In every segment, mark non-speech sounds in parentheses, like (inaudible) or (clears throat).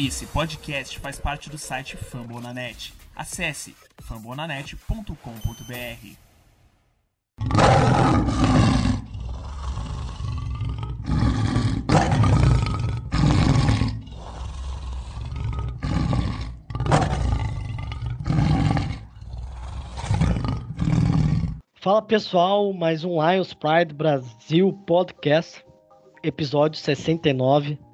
Esse podcast faz parte do site Fambonanet. Acesse fambonanet.com.br. Fala pessoal, mais um Lions Pride Brasil Podcast, episódio 69.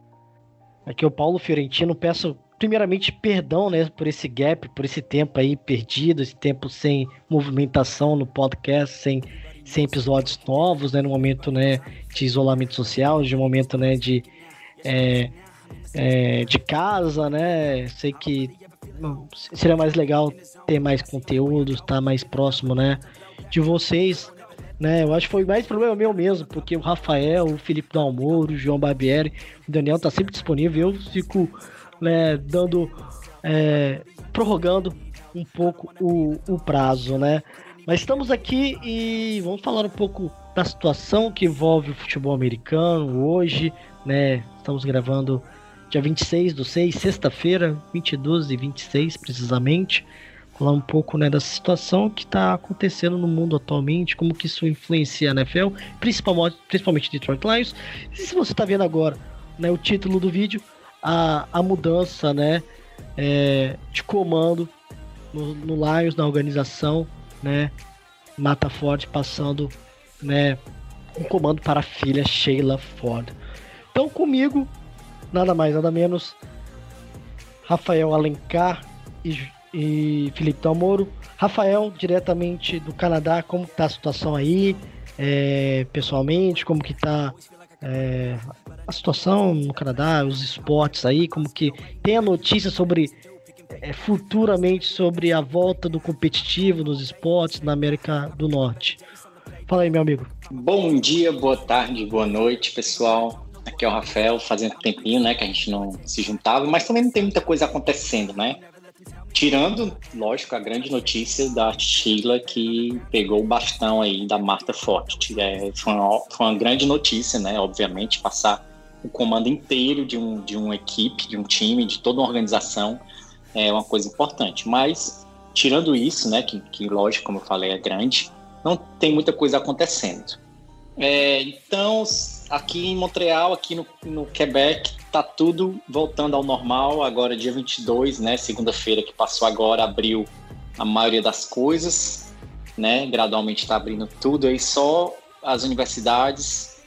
Aqui é o Paulo Fiorentino. Peço primeiramente perdão, né, por esse gap, por esse tempo aí perdido, esse tempo sem movimentação no podcast, sem, sem episódios novos, né, no momento, né, de isolamento social, de momento, né, de é, é, de casa, né. Sei que seria mais legal ter mais conteúdo, estar mais próximo, né, de vocês né? Eu acho que foi mais problema meu mesmo, porque o Rafael, o Felipe Dalmoro, o João Barbieri, o Daniel tá sempre disponível. Eu fico né, dando, é, prorrogando um pouco o, o prazo, né? Mas estamos aqui e vamos falar um pouco da situação que envolve o futebol americano hoje, né? Estamos gravando dia 26 do 6, sexta-feira, 22 e 26 precisamente falar um pouco né, da situação que está acontecendo no mundo atualmente, como que isso influencia a NFL, principalmente, principalmente Detroit Lions. E se você está vendo agora né, o título do vídeo, a, a mudança né, é, de comando no, no Lions, na organização, né, Mata Ford passando né, um comando para a filha Sheila Ford. Então comigo, nada mais, nada menos, Rafael Alencar e e Felipe Dalmoro. Rafael, diretamente do Canadá, como está a situação aí, é, pessoalmente, como que está é, a situação no Canadá, os esportes aí, como que tem a notícia sobre é, futuramente sobre a volta do competitivo nos esportes na América do Norte. Fala aí, meu amigo. Bom dia, boa tarde, boa noite, pessoal. Aqui é o Rafael, fazendo tempinho, né, que a gente não se juntava, mas também não tem muita coisa acontecendo, né? Tirando, lógico, a grande notícia da Sheila que pegou o bastão aí da Marta Forte. É, foi, uma, foi uma grande notícia, né? Obviamente, passar o comando inteiro de, um, de uma equipe, de um time, de toda uma organização é uma coisa importante. Mas, tirando isso, né? Que, que lógico, como eu falei, é grande, não tem muita coisa acontecendo. É, então, aqui em Montreal, aqui no, no Quebec, tá tudo voltando ao normal. Agora, dia 22, né? Segunda-feira que passou agora, abriu a maioria das coisas, né? Gradualmente está abrindo tudo aí, só as universidades,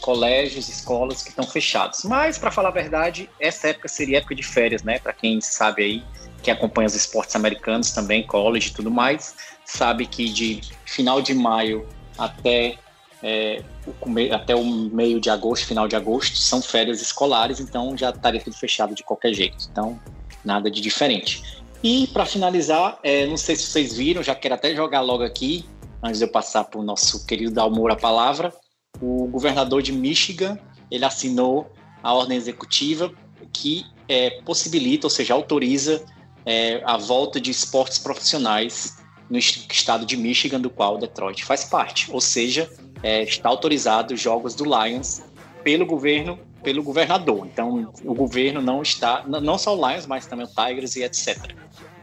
colégios, escolas que estão fechados. Mas, para falar a verdade, essa época seria época de férias, né? Para quem sabe aí, que acompanha os esportes americanos também, college e tudo mais, sabe que de final de maio até é, até o meio de agosto, final de agosto, são férias escolares, então já estaria tudo fechado de qualquer jeito. Então, nada de diferente. E para finalizar, é, não sei se vocês viram, já quero até jogar logo aqui, antes de eu passar para o nosso querido Dalmor a palavra. O governador de Michigan ele assinou a ordem executiva que é, possibilita, ou seja, autoriza é, a volta de esportes profissionais no estado de Michigan, do qual Detroit faz parte. Ou seja, é, está autorizado os jogos do Lions pelo governo, pelo governador. Então, o governo não está, não só o Lions, mas também o Tigers e etc.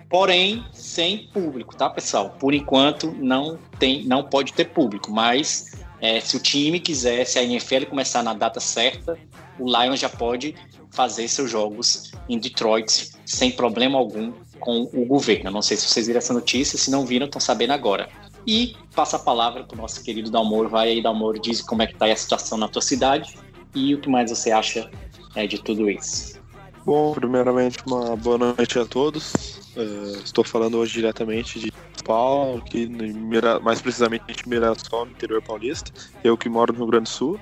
Porém, sem público, tá, pessoal? Por enquanto, não tem, não pode ter público, mas é, se o time quiser, se a NFL começar na data certa, o Lions já pode fazer seus jogos em Detroit sem problema algum com o governo. Não sei se vocês viram essa notícia, se não viram, estão sabendo agora. E passa a palavra para o nosso querido Dalmoro. Vai aí, Dalmoro, diz como é que está a situação na tua cidade e o que mais você acha é, de tudo isso. Bom, primeiramente, uma boa noite a todos. Uh, estou falando hoje diretamente de Paulo, Mira, mais precisamente em Mirassol, no interior paulista. Eu que moro no Rio Grande do Sul.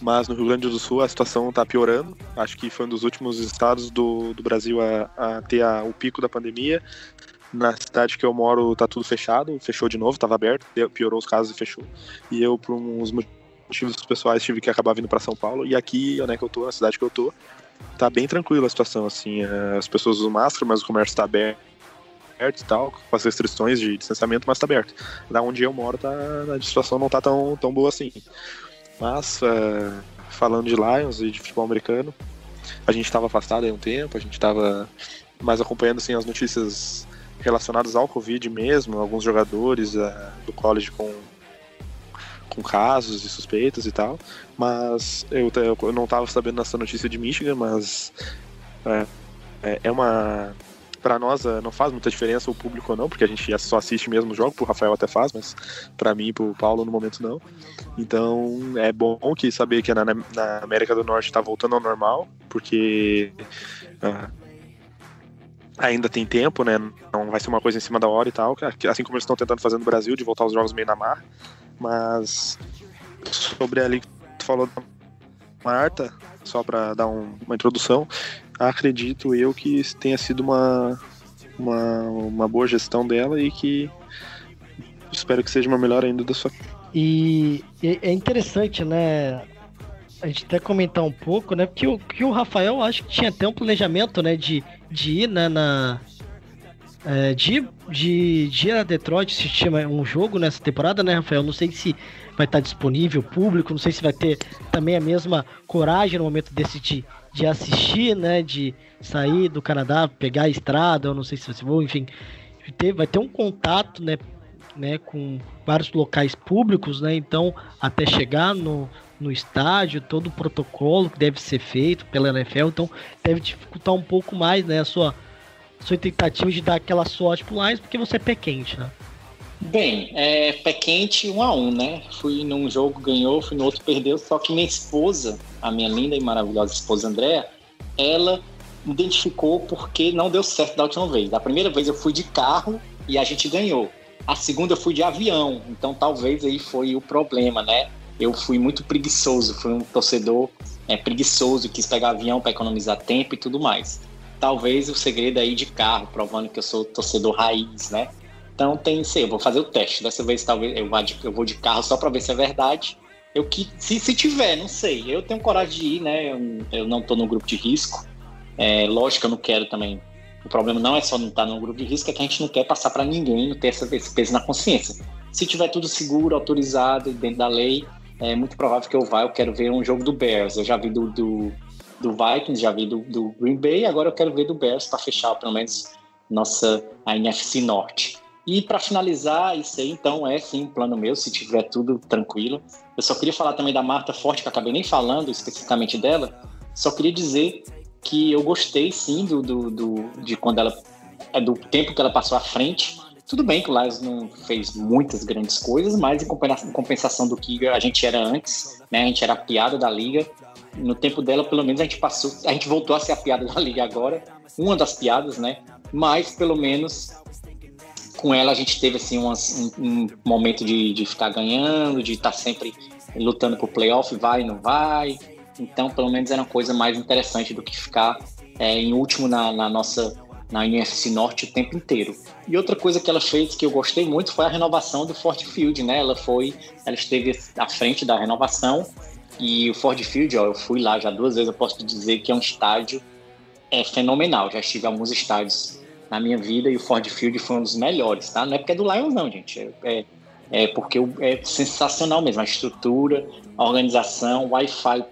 Mas no Rio Grande do Sul a situação está piorando. Acho que foi um dos últimos estados do, do Brasil a, a ter a, o pico da pandemia. Na cidade que eu moro tá tudo fechado, fechou de novo, estava aberto, piorou os casos e fechou. E eu, por uns motivos pessoais, tive que acabar vindo para São Paulo. E aqui, onde é que eu tô, na cidade que eu tô, tá bem tranquila a situação, assim. É, as pessoas usam máscara, mas o comércio está aberto e tal, com as restrições de distanciamento, mas tá aberto. Da onde eu moro, tá, a situação não tá tão, tão boa assim. Mas, é, falando de Lions e de futebol americano, a gente estava afastado há um tempo, a gente estava mais acompanhando assim, as notícias relacionadas ao Covid mesmo, alguns jogadores uh, do college com, com casos e suspeitas e tal, mas eu, eu não estava sabendo dessa notícia de Michigan, mas é, é, é uma para nós eh, não faz muita diferença o público ou não, porque a gente só assiste mesmo o jogo, pro Rafael até faz, mas para mim e pro Paulo no momento não. Então é bom que saber que na, na América do Norte está voltando ao normal, porque uh, ainda tem tempo, né? Não vai ser uma coisa em cima da hora e tal, assim como eles estão tentando fazer no Brasil, de voltar os jogos meio na mar. Mas sobre ali que tu falou da Marta, só para dar um, uma introdução, acredito eu que tenha sido uma, uma, uma boa gestão dela e que espero que seja uma melhor ainda da sua. E é interessante, né? A gente até comentar um pouco, né? Porque o, que o Rafael acho que tinha até um planejamento, né? De, de ir né, na. É, de, de, de ir a Detroit se chama um jogo nessa temporada, né, Rafael? Não sei se vai estar disponível público, não sei se vai ter também a mesma coragem no momento desse de, de assistir, né? De sair do Canadá, pegar a estrada, eu não sei se você vou, enfim. Ter, vai ter um contato, né? Né, com vários locais públicos, né? Então, até chegar no, no estádio, todo o protocolo que deve ser feito pela NFL, então deve dificultar um pouco mais, né, a sua sua tentativa de dar aquela sorte pro Lions, porque você é pé quente, né? Bem, é pé quente um a um, né? Fui num jogo, ganhou, fui no outro, perdeu. Só que minha esposa, a minha linda e maravilhosa esposa Andréa, ela identificou porque não deu certo da última vez. Da primeira vez eu fui de carro e a gente ganhou. A segunda eu fui de avião, então talvez aí foi o problema, né? Eu fui muito preguiçoso, fui um torcedor é, preguiçoso, quis pegar avião para economizar tempo e tudo mais. Talvez o segredo aí de carro, provando que eu sou torcedor raiz, né? Então tem sei, eu vou fazer o teste. Dessa vez talvez eu vá de, eu vou de carro só para ver se é verdade. Eu que se, se tiver, não sei. Eu tenho coragem de ir, né? Eu, eu não tô no grupo de risco. É, lógico que eu não quero também. O problema não é só não estar no grupo de risco, é que a gente não quer passar para ninguém, não ter essa, esse peso na consciência. Se tiver tudo seguro, autorizado, dentro da lei, é muito provável que eu vá. Eu quero ver um jogo do Bears. Eu já vi do, do, do Vikings, já vi do, do Green Bay, agora eu quero ver do Bears para fechar pelo menos nossa a NFC Norte. E para finalizar, isso aí então é sim um plano meu, se tiver tudo tranquilo. Eu só queria falar também da Marta Forte, que eu acabei nem falando especificamente dela. Só queria dizer que eu gostei sim do, do, do de quando ela é do tempo que ela passou à frente. Tudo bem que o Lions não fez muitas grandes coisas, mas em compensação do que a gente era antes, né? A gente era a piada da liga. No tempo dela, pelo menos a gente passou, a gente voltou a ser a piada da liga agora, uma das piadas, né? Mas pelo menos com ela a gente teve assim um, um momento de, de ficar ganhando, de estar tá sempre lutando por playoff, vai não vai. Então, pelo menos era uma coisa mais interessante do que ficar é, em último na, na nossa na NFC Norte o tempo inteiro. E outra coisa que ela fez que eu gostei muito foi a renovação do Ford Field, né? Ela foi, ela esteve à frente da renovação e o Ford Field, ó, eu fui lá já duas vezes, eu posso dizer que é um estádio é fenomenal. Já estive em alguns estádios na minha vida e o Ford Field foi um dos melhores, tá? Não é porque é do Lions, não, gente. É, é, é porque é sensacional mesmo. A estrutura, a organização, o Wi-Fi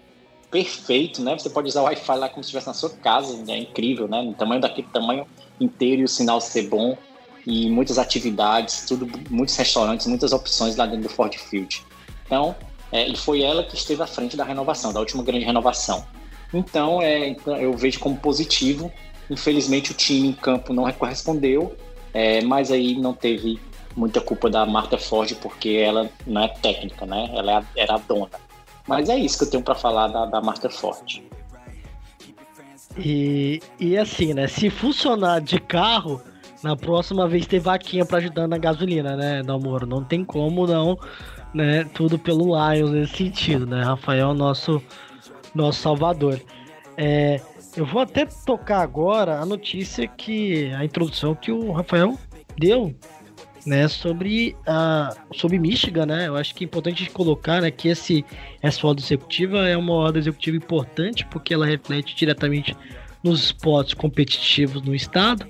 perfeito, né? Você pode usar o Wi-Fi lá como se estivesse na sua casa, é incrível, né? No tamanho daquele tamanho inteiro e o sinal ser bom e muitas atividades, tudo, muitos restaurantes, muitas opções lá dentro do Ford Field. Então, é, e foi ela que esteve à frente da renovação, da última grande renovação. Então, é, então eu vejo como positivo Infelizmente o time em campo não correspondeu, é, mas aí não teve muita culpa da Marta Ford porque ela não é técnica, né? Ela é era a dona. Mas é isso que eu tenho para falar da, da Marta Ford. E, e assim, né? Se funcionar de carro, na próxima vez tem vaquinha para ajudar na gasolina, né, Dalmoro? Não tem como não, né? Tudo pelo Lions nesse sentido, né? Rafael, nosso, nosso salvador. É, eu vou até tocar agora a notícia que a introdução que o Rafael deu, né, sobre a sobre Michigan, né? Eu acho que é importante colocar, né, que esse essa ordem executiva é uma ordem executiva importante porque ela reflete diretamente nos esportes competitivos no estado,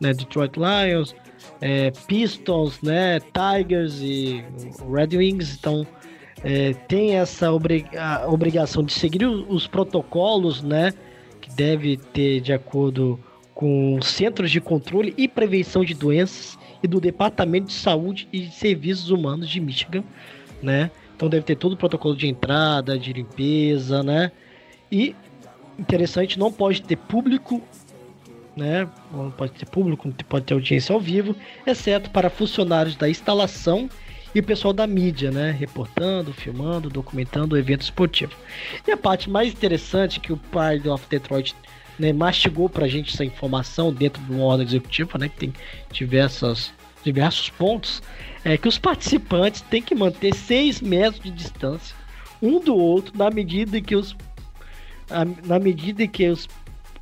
né, Detroit Lions, é, Pistons, né, Tigers e Red Wings, então é, tem essa obriga obrigação de seguir os protocolos, né, que deve ter de acordo com centros de controle e prevenção de doenças e do Departamento de Saúde e Serviços Humanos de Michigan, né? Então deve ter todo o protocolo de entrada, de limpeza, né? E interessante, não pode ter público, né? Não pode ter público, não pode ter audiência ao vivo, exceto para funcionários da instalação e o pessoal da mídia, né? Reportando, filmando, documentando o evento esportivo. E a parte mais interessante que o Pride of Detroit né, mastigou pra gente essa informação dentro de uma ordem executiva, né? Que tem diversas, diversos pontos. É que os participantes têm que manter 6 metros de distância um do outro na medida que os na medida que os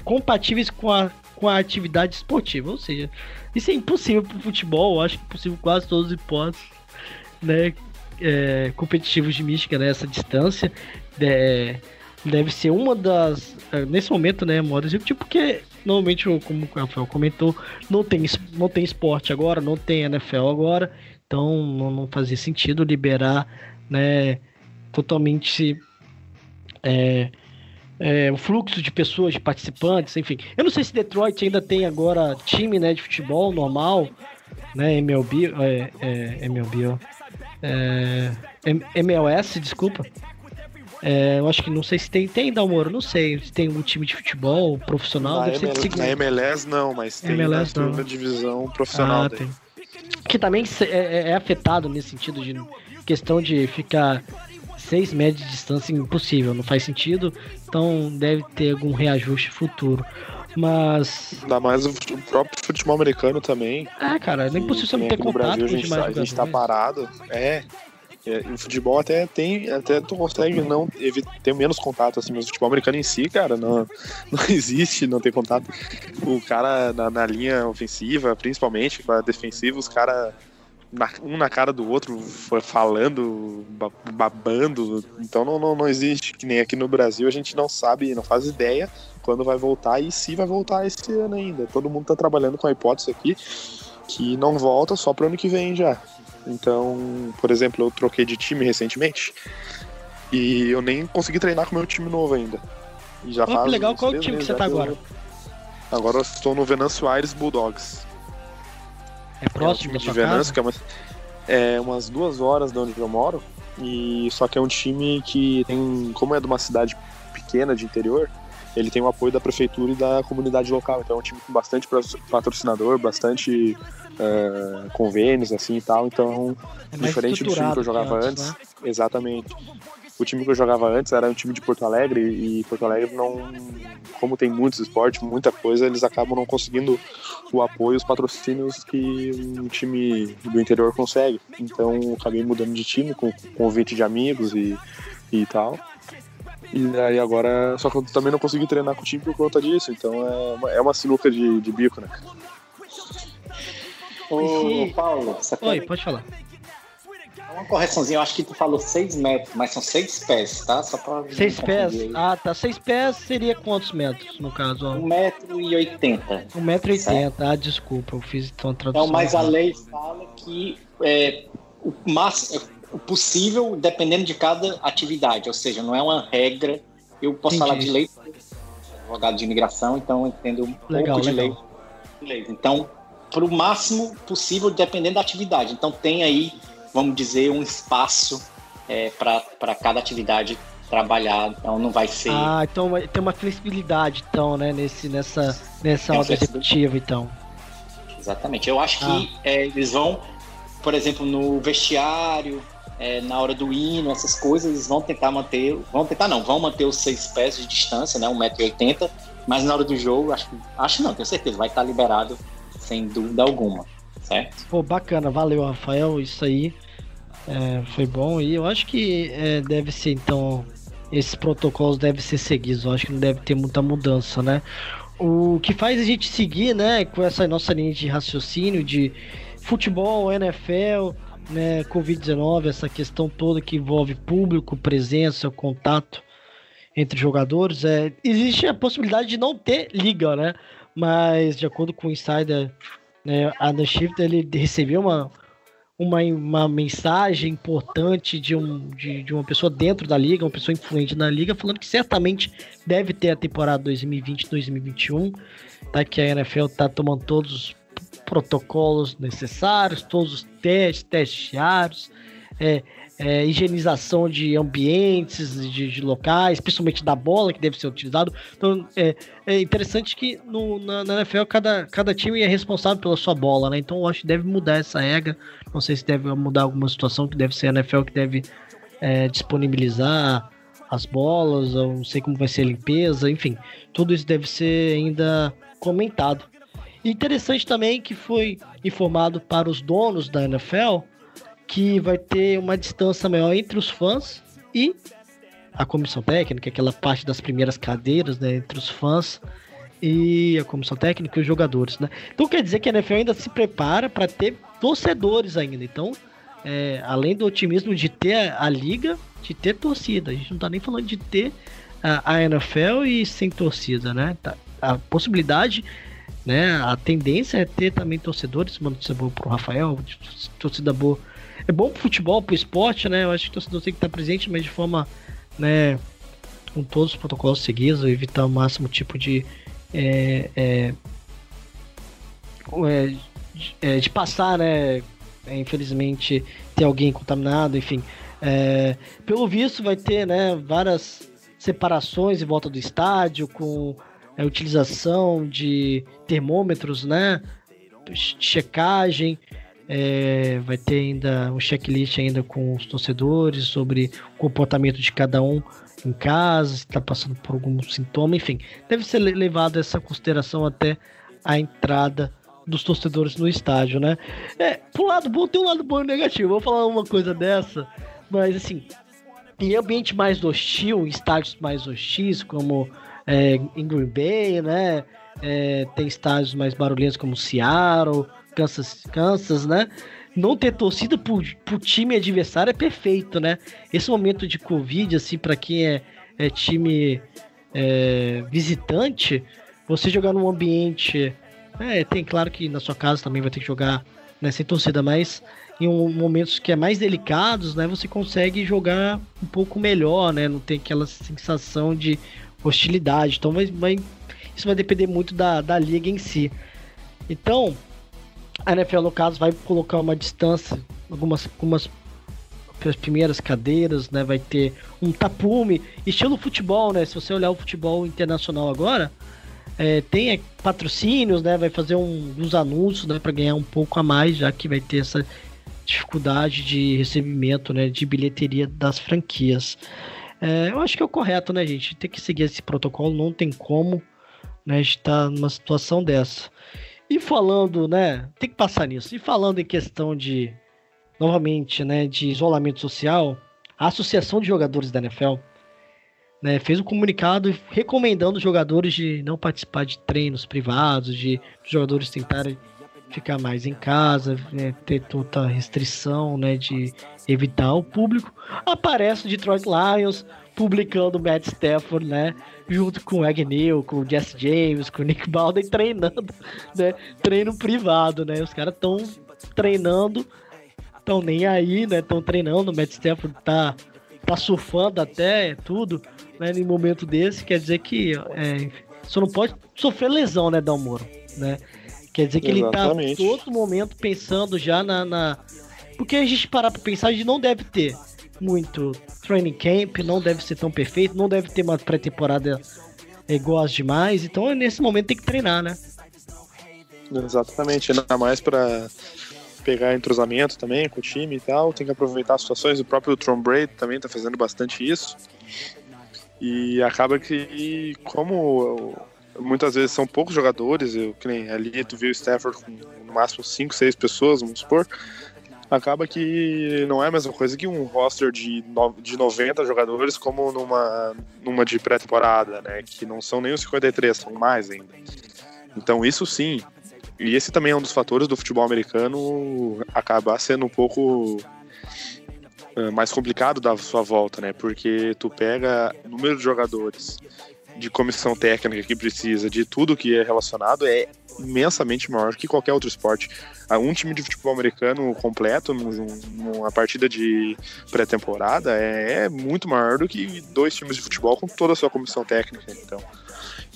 compatíveis com a, com a atividade esportiva. Ou seja, isso é impossível para o futebol, acho que é possível quase todos os hipóteses né, é, competitivos de mística nessa né, distância. É, deve ser uma das. É, nesse momento, né, modo executivo, porque normalmente, como o Rafael comentou, não tem, não tem esporte agora, não tem NFL agora, então não, fazia sentido liberar né, totalmente. É, é, o fluxo de pessoas, de participantes, enfim. Eu não sei se Detroit ainda tem agora time né, de futebol normal, né? MLB, é, MLB, ó. MLS, desculpa. É, eu acho que não sei se tem, tem Dalmoro, não sei se tem um time de futebol profissional. Na, deve ML, na MLS não, mas tem MLS, na divisão profissional. Ah, tem. Que também é, é, é, afetado nesse sentido de questão de ficar seis metros de distância impossível, não faz sentido. Então deve ter algum reajuste futuro. Mas. Ainda mais o próprio futebol americano também. É, cara, nem possível você não ter contato Brasil, a gente, tá, a gente tá parado. É. Em futebol até tem, até tu consegue não ter menos contato, assim, mas o futebol americano em si, cara, não, (laughs) não existe não ter contato. O cara na, na linha ofensiva, principalmente, para defensiva, os caras um na cara do outro, falando, babando. Então não, não, não existe, que nem aqui no Brasil, a gente não sabe, não faz ideia quando vai voltar e se vai voltar esse ano ainda. Todo mundo tá trabalhando com a hipótese aqui que não volta só pro ano que vem já. Então, por exemplo, eu troquei de time recentemente e eu nem consegui treinar com o meu time novo ainda. E já oh, faz legal, qual time que você tá agora? Eu... Agora eu estou no Venâncio Aires Bulldogs. É próximo é um time de Venâncio, que é, uma, é umas duas horas de onde eu moro. E só que é um time que tem, como é de uma cidade pequena de interior, ele tem o apoio da prefeitura e da comunidade local. Então é um time com bastante patrocinador, bastante uh, convênios assim e tal. Então, é diferente do time que eu jogava que antes, né? exatamente. O time que eu jogava antes era um time de Porto Alegre e Porto Alegre não, como tem muitos esportes, muita coisa, eles acabam não conseguindo o apoio, os patrocínios que um time do interior consegue. Então, eu acabei mudando de time com convite de amigos e, e tal. E aí agora. Só que eu também não consegui treinar com o time por conta disso. Então é uma, é uma sinuca de, de bico, né? Ô, Paulo, você Oi, pode falar. Uma correçãozinha, eu acho que tu falou 6 metros, mas são 6 pés, tá? Só pra. 6 pés? Ah, tá. 6 pés seria quantos metros, no caso? 1,80m. 1,80m, ah, desculpa, eu fiz então a tradução. Então, mas a lei fala que é, o máximo o possível dependendo de cada atividade, ou seja, não é uma regra. Eu posso Entendi. falar de lei, advogado de imigração, então eu entendo um legal, pouco de legal. lei. Então, para o máximo possível, dependendo da atividade. Então, tem aí, vamos dizer, um espaço é, para cada atividade trabalhar, então não vai ser. Ah, então tem uma flexibilidade, então, né, nesse, nessa, nessa ordem executiva, então. Exatamente. Eu acho que ah. é, eles vão, por exemplo, no vestiário, é, na hora do hino, essas coisas, eles vão tentar manter, vão tentar não, vão manter os seis pés de distância, né, 1,80m, mas na hora do jogo, acho, acho não, tenho certeza, vai estar liberado sem dúvida alguma, certo? Pô, bacana, valeu, Rafael, isso aí é, foi bom e eu acho que é, deve ser, então, esses protocolos devem ser seguidos, eu acho que não deve ter muita mudança, né? O que faz a gente seguir, né, com essa nossa linha de raciocínio de futebol, NFL, né, Covid-19, essa questão toda que envolve público, presença, contato entre jogadores, é, existe a possibilidade de não ter liga, né? Mas de acordo com o insider, né, Adam Shifter, ele recebeu uma, uma, uma mensagem importante de, um, de, de uma pessoa dentro da liga, uma pessoa influente na liga, falando que certamente deve ter a temporada 2020-2021, tá? que a NFL está tomando todos os protocolos necessários, todos os testes, testes diários, é, é, higienização de ambientes, de, de, locais, principalmente da bola que deve ser utilizado. Então é, é interessante que no, na, na, NFL cada, cada time é responsável pela sua bola, né? Então eu acho que deve mudar essa regra. Não sei se deve mudar alguma situação que deve ser a NFL que deve é, disponibilizar as bolas, ou não sei como vai ser a limpeza, enfim, tudo isso deve ser ainda comentado. Interessante também que foi informado para os donos da NFL que vai ter uma distância maior entre os fãs e a comissão técnica, aquela parte das primeiras cadeiras, né, entre os fãs e a comissão técnica e os jogadores, né? Então quer dizer que a NFL ainda se prepara para ter torcedores ainda. Então, é, além do otimismo de ter a, a, liga, de ter torcida. A gente não tá nem falando de ter a, a NFL e sem torcida, né? Tá, a possibilidade, né? A tendência é ter também torcedores, uma notícia boa pro Rafael, torcida boa é bom pro futebol, pro esporte, né? Eu acho que o torcedor tem que estar presente, mas de forma, né, com todos os protocolos seguidos, evitar o máximo tipo de. É, é, é, é, de passar, né? É, infelizmente, ter alguém contaminado, enfim. É, pelo visto, vai ter né, várias separações em volta do estádio, com a utilização de termômetros, né? Checagem. É, vai ter ainda um checklist ainda com os torcedores sobre o comportamento de cada um em casa, se está passando por algum sintoma, enfim. Deve ser levado essa consideração até a entrada dos torcedores no estádio, né? É, pro lado bom tem um lado bom e negativo. Vou falar uma coisa dessa, mas assim, em ambiente mais hostil, em estádios mais hostis, como é, em Green Bay, né? É, tem estádios mais barulhentos como Seattle, Kansas, Kansas, né? Não ter torcida pro, pro time adversário é perfeito, né? Esse momento de Covid, assim, para quem é, é time é, visitante, você jogar num ambiente. É, tem claro que na sua casa também vai ter que jogar né, sem torcida, mas em um, momentos que é mais delicados, né, você consegue jogar um pouco melhor, né? Não tem aquela sensação de hostilidade. Então vai, vai, isso vai depender muito da, da liga em si. Então, a NFL, no caso, vai colocar uma distância, algumas, algumas as primeiras cadeiras, né? Vai ter um tapume, estilo futebol, né? Se você olhar o futebol internacional agora, é, tem patrocínios, né? Vai fazer um, uns anúncios, né? Para ganhar um pouco a mais, já que vai ter essa dificuldade de recebimento, né? De bilheteria das franquias. É, eu acho que é o correto, né, gente? Tem que seguir esse protocolo, não tem como, né? Estar numa situação dessa. E falando, né, tem que passar nisso. E falando em questão de, novamente, né, de isolamento social, a Associação de Jogadores da NFL né, fez um comunicado recomendando os jogadores de não participar de treinos privados, de jogadores tentarem ficar mais em casa, né, ter toda restrição, né, de evitar o público. Aparece o Detroit Lions publicando o Matt Stafford, né, junto com o Agnew, com o Jesse James, com o Nick Baldwin (laughs) treinando, né? Treino privado, né? Os caras estão treinando, estão nem aí, né? Estão treinando, o Matt Stafford tá, tá surfando até tudo, né? Em momento desse, quer dizer que é, só não pode sofrer lesão, né, Dalmoro, né? Quer dizer que Exatamente. ele tá todo momento pensando já na, na... Porque a gente parar pra pensar, a gente não deve ter muito training camp, não deve ser tão perfeito, não deve ter uma pré-temporada igual as demais, então nesse momento tem que treinar, né? Exatamente, ainda mais para pegar entrosamento também com o time e tal, tem que aproveitar as situações, o próprio Tom Brady também tá fazendo bastante isso. E acaba que como muitas vezes são poucos jogadores, eu que ali tu viu o Stafford com no máximo 5, 6 pessoas, vamos supor, acaba que não é a mesma coisa que um roster de, no, de 90 jogadores como numa, numa de pré-temporada, né? Que não são nem os 53, são mais ainda. Então isso sim. E esse também é um dos fatores do futebol americano acabar sendo um pouco uh, mais complicado da sua volta, né? Porque tu pega número de jogadores de comissão técnica que precisa, de tudo que é relacionado, é imensamente maior que qualquer outro esporte. Um time de futebol americano completo, numa partida de pré-temporada, é, é muito maior do que dois times de futebol com toda a sua comissão técnica. Então,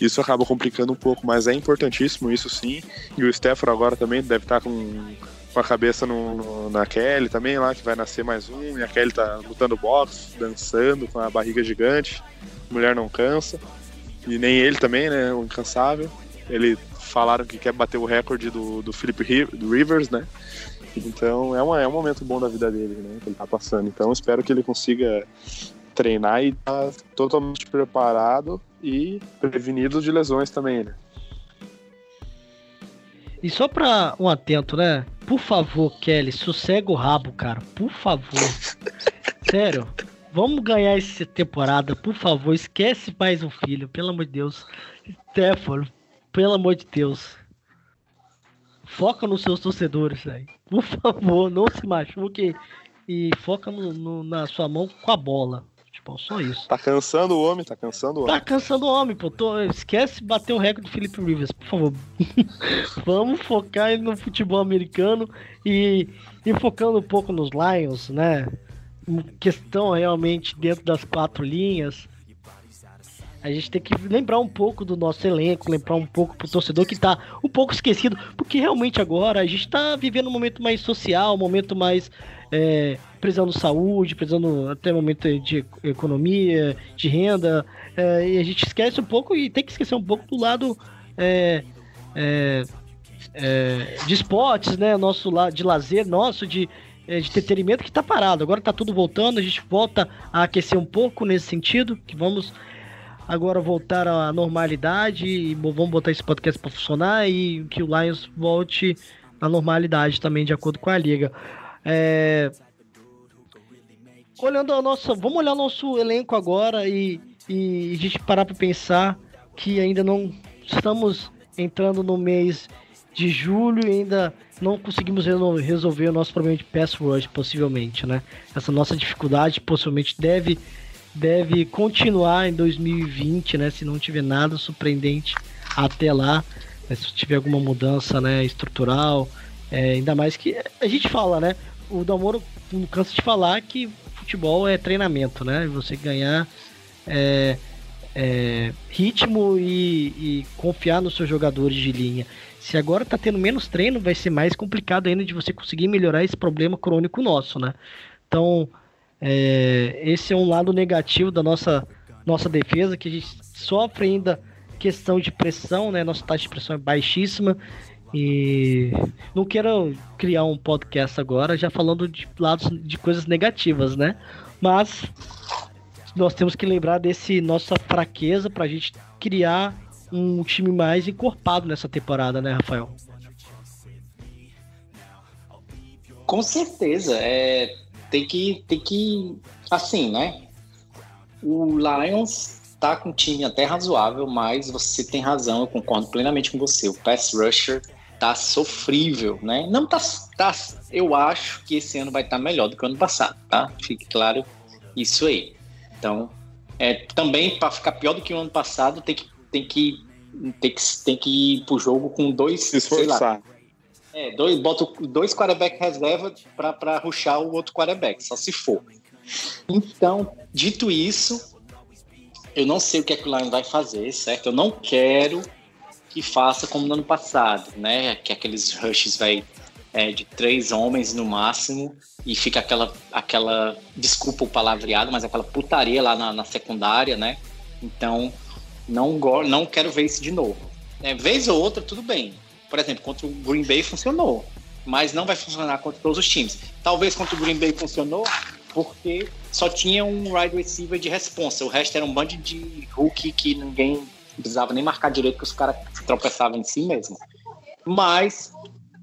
isso acaba complicando um pouco, mas é importantíssimo, isso sim. E o Stefano agora também deve estar com, com a cabeça no, no, na Kelly também, lá, que vai nascer mais um. E a Kelly tá lutando boxe, dançando com a barriga gigante. Mulher não cansa. E nem ele também, né? O incansável. Ele falaram que quer bater o recorde do, do Philip Rivers, né? Então é, uma, é um momento bom da vida dele, né? Que ele tá passando. Então espero que ele consiga treinar e tá totalmente preparado e prevenido de lesões também, né? E só pra um atento, né? Por favor, Kelly, sossega o rabo, cara. Por favor. (laughs) Sério. Vamos ganhar essa temporada, por favor. Esquece mais um filho, pelo amor de Deus. Stefano, pelo amor de Deus. Foca nos seus torcedores, aí. Por favor, não se machuque e foca no, no, na sua mão com a bola. Tipo, só isso. Tá cansando o homem, tá cansando o homem. Tá cansando o homem, pô. Tô, esquece bater o recorde do Felipe Rivers, por favor. (laughs) Vamos focar no futebol americano e, e focando um pouco nos Lions, né? Questão realmente dentro das quatro linhas. A gente tem que lembrar um pouco do nosso elenco, lembrar um pouco pro torcedor que tá um pouco esquecido, porque realmente agora a gente tá vivendo um momento mais social, um momento mais é, precisando de saúde, precisando até momento de economia, de renda, é, e a gente esquece um pouco e tem que esquecer um pouco do lado é, é, é de esportes, né? Nosso lado de lazer, nosso de, de entretenimento que está parado. Agora está tudo voltando, a gente volta a aquecer um pouco nesse sentido, que vamos agora voltar à normalidade e vamos botar esse podcast para funcionar e que o Lions volte à normalidade também de acordo com a liga. É... Olhando a nossa. Vamos olhar o nosso elenco agora e, e a gente parar para pensar que ainda não estamos entrando no mês de julho ainda não conseguimos resolver o nosso problema de pass rush, possivelmente, né? Essa nossa dificuldade possivelmente deve, deve continuar em 2020, né? Se não tiver nada surpreendente até lá, né? se tiver alguma mudança né, estrutural, é, ainda mais que a gente fala, né? o Dalmoro não cansa de falar que futebol é treinamento, né? Você ganhar é, é, ritmo e, e, confiar nos seus jogadores de linha. Se agora tá tendo menos treino, vai ser mais complicado ainda de você conseguir melhorar esse problema crônico nosso, né? Então, é, esse é um lado negativo da nossa, nossa defesa, que a gente sofre ainda questão de pressão, né? Nossa taxa de pressão é baixíssima e não quero criar um podcast agora já falando de lados de coisas negativas, né? Mas nós temos que lembrar desse nossa fraqueza para a gente criar um time mais encorpado nessa temporada, né, Rafael? Com certeza, é, tem que tem que assim, né? O Lions tá com um time até razoável, mas você tem razão, eu concordo plenamente com você. O pass rusher tá sofrível, né? Não tá, tá eu acho que esse ano vai estar tá melhor do que o ano passado, tá? Fique claro isso aí. Então, é, também para ficar pior do que o ano passado, tem que tem que tem que, tem que ir pro jogo com dois, se esforçar. é, dois, bota dois quarterback reserva para ruxar o outro quarterback, só se for. Então, dito isso, eu não sei o que é que o Lions vai fazer, certo? Eu não quero que faça como no ano passado, né? Que aqueles rushes vai é, de três homens no máximo e fica aquela, aquela desculpa o palavreado, mas aquela putaria lá na, na secundária, né? Então não não quero ver isso de novo. É, vez ou outra tudo bem. Por exemplo, contra o Green Bay funcionou, mas não vai funcionar contra todos os times. Talvez contra o Green Bay funcionou porque só tinha um wide receiver de responsa, o resto era um bando de rookie que ninguém precisava nem marcar direito, que os caras tropeçavam em si mesmo. Mas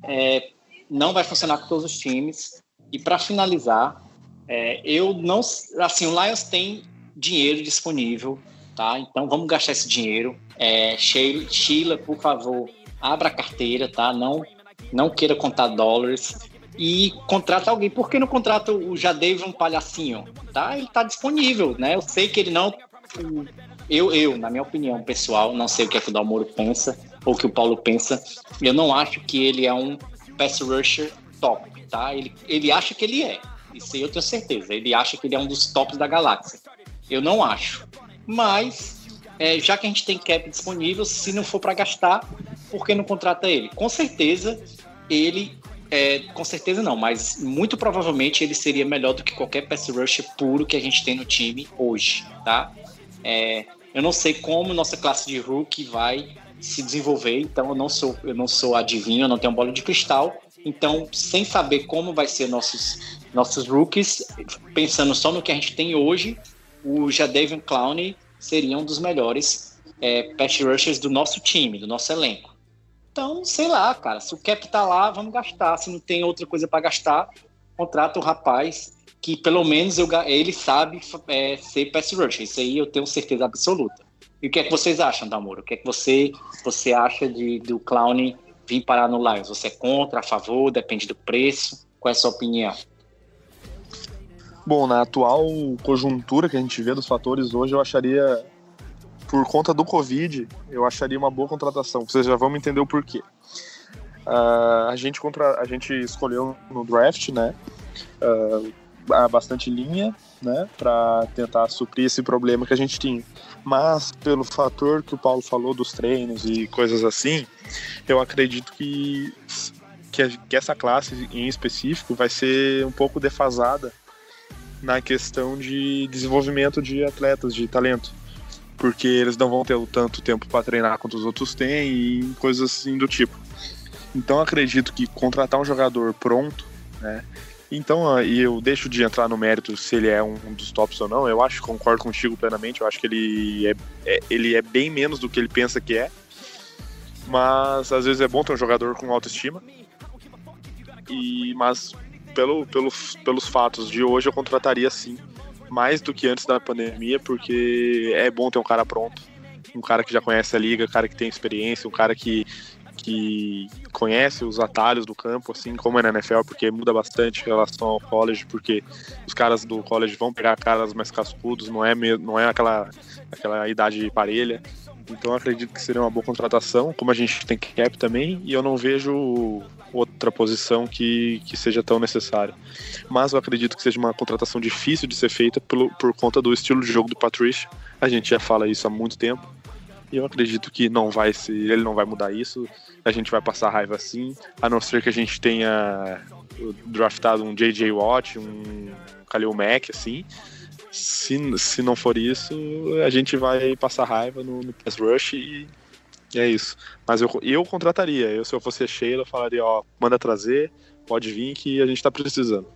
é, não vai funcionar com todos os times. E para finalizar, é, eu não. Assim, o Lions tem dinheiro disponível, tá? Então vamos gastar esse dinheiro. É, Sheila, por favor, abra a carteira, tá? Não, não queira contar dólares e contrata alguém. Por que não contrata o Jadevon Palhacinho? Tá? Ele tá disponível, né? Eu sei que ele não eu, eu, na minha opinião pessoal, não sei o que é que o Dalmoro pensa ou o que o Paulo pensa, eu não acho que ele é um pass rusher top, tá? Ele, ele acha que ele é, isso aí eu tenho certeza. Ele acha que ele é um dos tops da galáxia. Eu não acho. Mas, é, já que a gente tem cap disponível, se não for para gastar, por que não contrata ele? Com certeza, ele é, com certeza não, mas muito provavelmente ele seria melhor do que qualquer pass rusher puro que a gente tem no time hoje, tá? É, eu não sei como nossa classe de rookie vai se desenvolver, então eu não sou, eu não sou adivinho, eu não tenho bola de cristal, então sem saber como vai ser nossos nossos rookies, pensando só no que a gente tem hoje, o Jadavion Clowney seria um dos melhores é, pass rushers do nosso time, do nosso elenco. Então, sei lá, cara, se o cap tá lá, vamos gastar. Se não tem outra coisa para gastar, contrata o rapaz que pelo menos eu, ele sabe é, ser pass rusher. Isso aí eu tenho certeza absoluta. E o que é que vocês acham, Damoro? O que é que você, você acha de, do Clown vir parar no Lions? Você é contra, a favor, depende do preço? Qual é a sua opinião? Bom, na atual conjuntura que a gente vê dos fatores hoje, eu acharia por conta do Covid, eu acharia uma boa contratação. Vocês já vão entender o porquê. Uh, a, gente contra, a gente escolheu no draft, né? Uh, bastante linha, né? Para tentar suprir esse problema que a gente tinha. Mas pelo fator que o Paulo falou dos treinos e coisas assim, eu acredito que, que, que essa classe em específico vai ser um pouco defasada na questão de desenvolvimento de atletas, de talento porque eles não vão ter tanto tempo para treinar quanto os outros têm e coisas assim do tipo. Então acredito que contratar um jogador pronto, né? Então, e eu deixo de entrar no mérito se ele é um dos tops ou não. Eu acho, concordo contigo plenamente. Eu acho que ele é, é, ele é bem menos do que ele pensa que é. Mas às vezes é bom ter um jogador com autoestima. E, mas pelo, pelo, pelos fatos de hoje eu contrataria sim mais do que antes da pandemia, porque é bom ter um cara pronto, um cara que já conhece a liga, um cara que tem experiência, um cara que, que conhece os atalhos do campo, assim como é na NFL, porque muda bastante em relação ao college, porque os caras do college vão pegar caras mais cascudos, não é, não é aquela, aquela idade parelha. Então acredito que seria uma boa contratação, como a gente tem cap também, e eu não vejo outra posição que, que seja tão necessária. Mas eu acredito que seja uma contratação difícil de ser feita pelo, por conta do estilo de jogo do Patricia. A gente já fala isso há muito tempo. E eu acredito que não vai se ele não vai mudar isso. A gente vai passar raiva sim, a não ser que a gente tenha draftado um JJ Watt, um Khalil Mack, assim. Se, se não for isso, a gente vai passar raiva no, no pass rush e é isso. Mas eu, eu contrataria. Eu, se eu fosse Sheila, eu falaria, ó, manda trazer, pode vir que a gente tá precisando.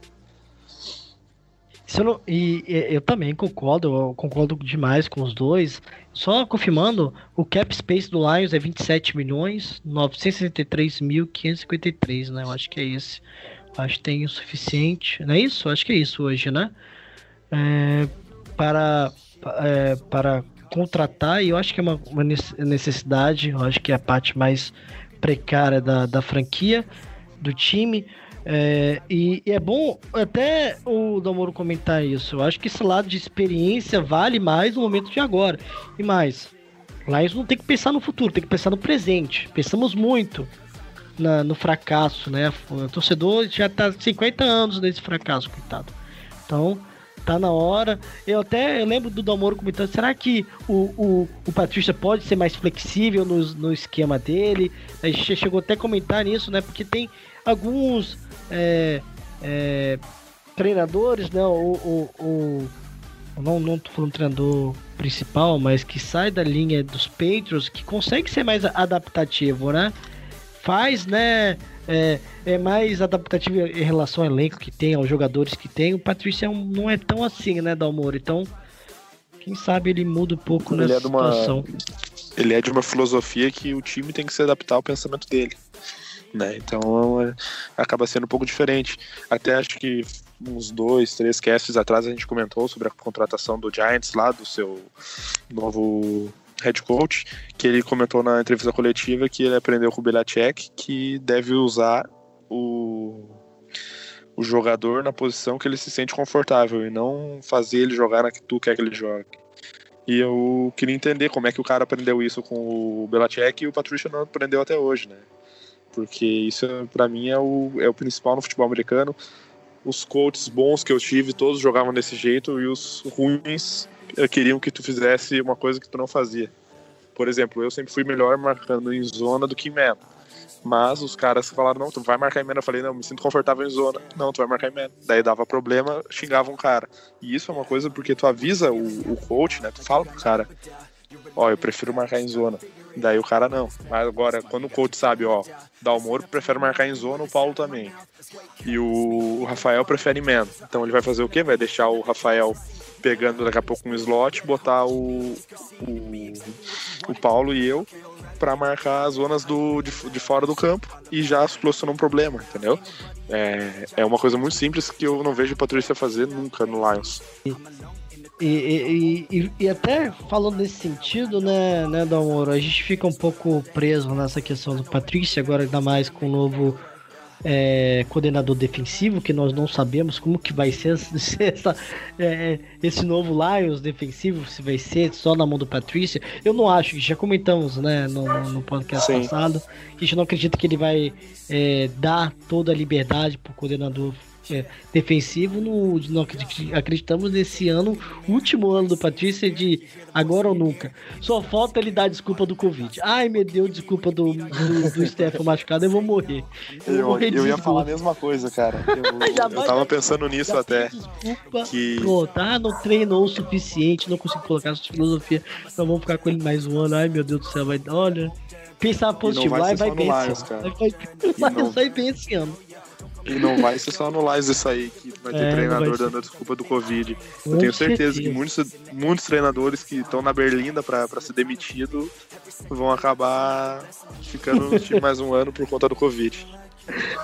Não, e, e, eu também concordo, eu concordo demais com os dois. Só confirmando, o cap space do Lions é 27 milhões 963.553, né? Eu acho que é esse. Acho que tem o suficiente. Não é isso? Acho que é isso hoje, né? É, para, é, para contratar, e eu acho que é uma, uma necessidade, eu acho que é a parte mais precária da, da franquia, do time. É, e, e, é bom até o Damoro comentar isso. Eu acho que esse lado de experiência vale mais no momento de agora. E mais, isso não tem que pensar no futuro, tem que pensar no presente. Pensamos muito na, no fracasso, né? O torcedor já tá 50 anos nesse fracasso, coitado. Então, tá na hora. Eu até eu lembro do Dalmoro comentando, será que o, o, o Patrícia pode ser mais flexível no, no esquema dele? A gente chegou até a comentar nisso, né? Porque tem alguns é, é, treinadores, né? O, o, o, não, não tô falando treinador principal, mas que sai da linha dos Patriots, que consegue ser mais adaptativo, né? Faz, né? É, é mais adaptativo em relação ao elenco que tem, aos jogadores que tem. O Patrício é um, não é tão assim, né, Dalmoro? Então, quem sabe ele muda um pouco ele nessa é uma, situação. Ele é de uma filosofia que o time tem que se adaptar ao pensamento dele. Né? Então é, acaba sendo um pouco diferente. Até acho que uns dois, três casts atrás a gente comentou sobre a contratação do Giants lá, do seu novo head coach, que ele comentou na entrevista coletiva que ele aprendeu com o Belichick que deve usar o, o jogador na posição que ele se sente confortável e não fazer ele jogar na que tu quer que ele jogue. E eu queria entender como é que o cara aprendeu isso com o Belichick e o Patricia não aprendeu até hoje, né? Porque isso, para mim, é o, é o principal no futebol americano. Os coaches bons que eu tive, todos jogavam desse jeito, e os ruins queriam que tu fizesse uma coisa que tu não fazia. Por exemplo, eu sempre fui melhor marcando em zona do que em man. Mas os caras falaram, não, tu vai marcar em man. Eu falei, não, me sinto confortável em zona. Não, tu vai marcar em man. Daí dava problema, xingava um cara. E isso é uma coisa porque tu avisa o, o coach, né? Tu fala pro cara, ó, eu prefiro marcar em zona. Daí o cara não. Mas agora, quando o coach sabe, ó, Dalmoro prefere marcar em zona, o Paulo também. E o Rafael prefere em man. Então ele vai fazer o quê? Vai deixar o Rafael pegando daqui a pouco um slot, botar o, o, o Paulo e eu para marcar as zonas do, de, de, fora do campo e já solucionar um problema, entendeu? É, é uma coisa muito simples que eu não vejo o Patrícia fazer nunca no Lions. E, e, e, e, até falando nesse sentido, né, né, Dalmoro, a gente fica um pouco preso nessa questão do Patrícia, agora ainda mais com o novo é, coordenador defensivo, que nós não sabemos como que vai ser, (laughs) essa, é, esse novo Lions defensivo, se vai ser só na mão do Patrícia. Eu não acho, já comentamos né, no, no podcast Sim. passado, a gente não acredita que ele vai é, dar toda a liberdade para o coordenador é, defensivo. No, no, acreditamos nesse ano, último ano do Patrícia, de agora ou nunca. Só falta ele dar desculpa do Covid. Ai, meu Deus, desculpa do, do, do Stefan machucado, eu vou morrer. Eu, eu, morrer eu ia falar a mesma coisa, cara. (laughs) Eu, eu tava pensando nisso até. Desculpa. Que... Pronto, ah, não treinou o suficiente, não consigo colocar essa filosofia. Então vamos ficar com ele mais um ano. Ai, meu Deus do céu, vai. Olha. Pensar positivo, vai, vai (laughs) bem esse ano. Vai, vai, vai, vai bem esse ano. E não vai ser só no isso aí que vai ter é, treinador dando a desculpa do Covid. Eu tenho certeza, que muitos, muitos treinadores que estão na Berlinda para ser demitido vão acabar ficando no (laughs) time mais um ano por conta do Covid.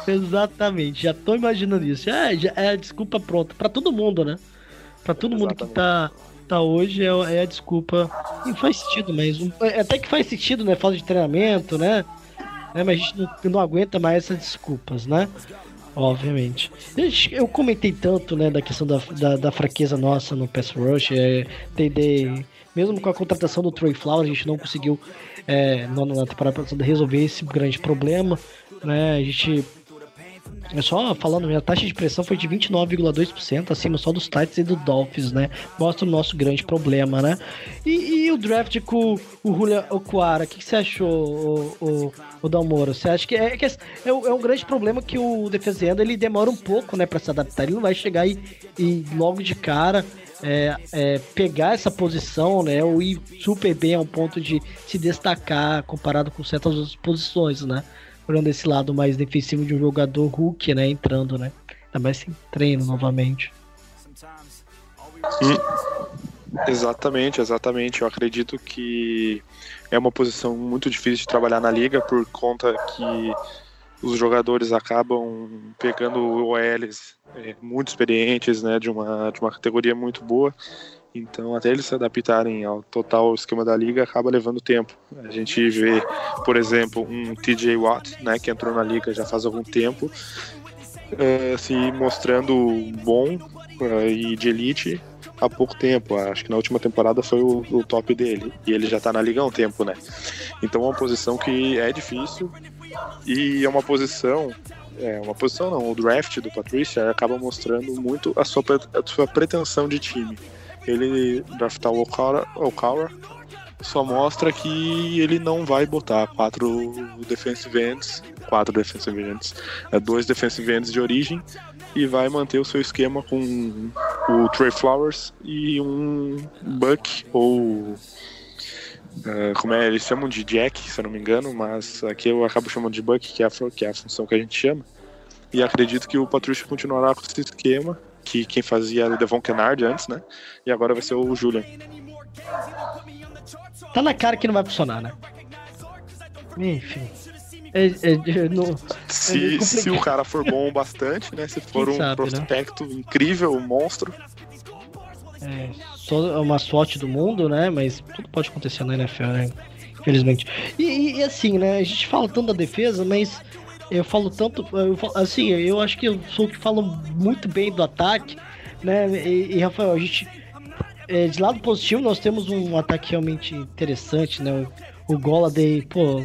Exatamente, já tô imaginando isso. É, já é a desculpa pronta para todo mundo, né? Para todo Exatamente. mundo que tá, tá hoje é, é a desculpa. E faz sentido mesmo. É, até que faz sentido, né? Falta de treinamento, né? É, mas a gente não, não aguenta mais essas desculpas, né? Obviamente. Eu comentei tanto, né, da questão da, da, da fraqueza nossa no pass rush, é, TD, mesmo com a contratação do Trey Flower, a gente não conseguiu é, na temporada passada resolver esse grande problema, né, a gente só falando, a taxa de pressão foi de 29,2%, acima só dos Titans e do Dolphins, né? Mostra o nosso grande problema, né? E, e o draft com o Julia Okuara, o que, que, você achou, o, o, o Dalmoro? Você acha que é, é, é, é, um grande problema que o defendendo ele demora um pouco, né, para se adaptar. Ele não vai chegar e, e logo de cara é, é, pegar essa posição, né, ou ir super bem ao ponto de se destacar comparado com certas outras posições, né? Olhando esse lado mais defensivo de um jogador Hulk, né? Entrando, né? Ainda mais sem treino novamente. Hum, exatamente, exatamente. Eu acredito que é uma posição muito difícil de trabalhar na liga por conta que os jogadores acabam pegando OLs é, muito experientes, né, de uma, de uma categoria muito boa então, até eles se adaptarem ao total esquema da liga, acaba levando tempo. A gente vê, por exemplo, um TJ Watt, né, que entrou na liga já faz algum tempo, uh, se mostrando bom uh, e de elite há pouco tempo. Acho que na última temporada foi o, o top dele. E ele já está na liga há um tempo, né? Então, é uma posição que é difícil e é uma posição é uma posição não, o draft do Patrícia acaba mostrando muito a sua, a sua pretensão de time ele draftar o Okara, só mostra que ele não vai botar quatro defensive ends, quatro defensive ends, é, dois defensive ends de origem e vai manter o seu esquema com o Trey Flowers e um Buck ou Uh, como é, eles chamam de Jack, se eu não me engano, mas aqui eu acabo chamando de Buck, que é a, que é a função que a gente chama. E acredito que o Patrício continuará com esse esquema que quem fazia era o Devon Kennard antes, né? E agora vai ser o Julian. Tá na cara que não vai funcionar, né? Enfim. É, é, não, se, é se o cara for bom bastante, né? Se for quem um sabe, né? prospecto né? incrível, um monstro. É, só uma sorte do mundo, né? Mas tudo pode acontecer na NFL, né? Infelizmente. E, e, e assim, né? A gente fala tanto da defesa, mas eu falo tanto, eu falo, assim, eu acho que eu sou o que falo muito bem do ataque, né? E, e, Rafael, a gente é, de lado positivo, nós temos um ataque realmente interessante, né? O, o Golladay, pô,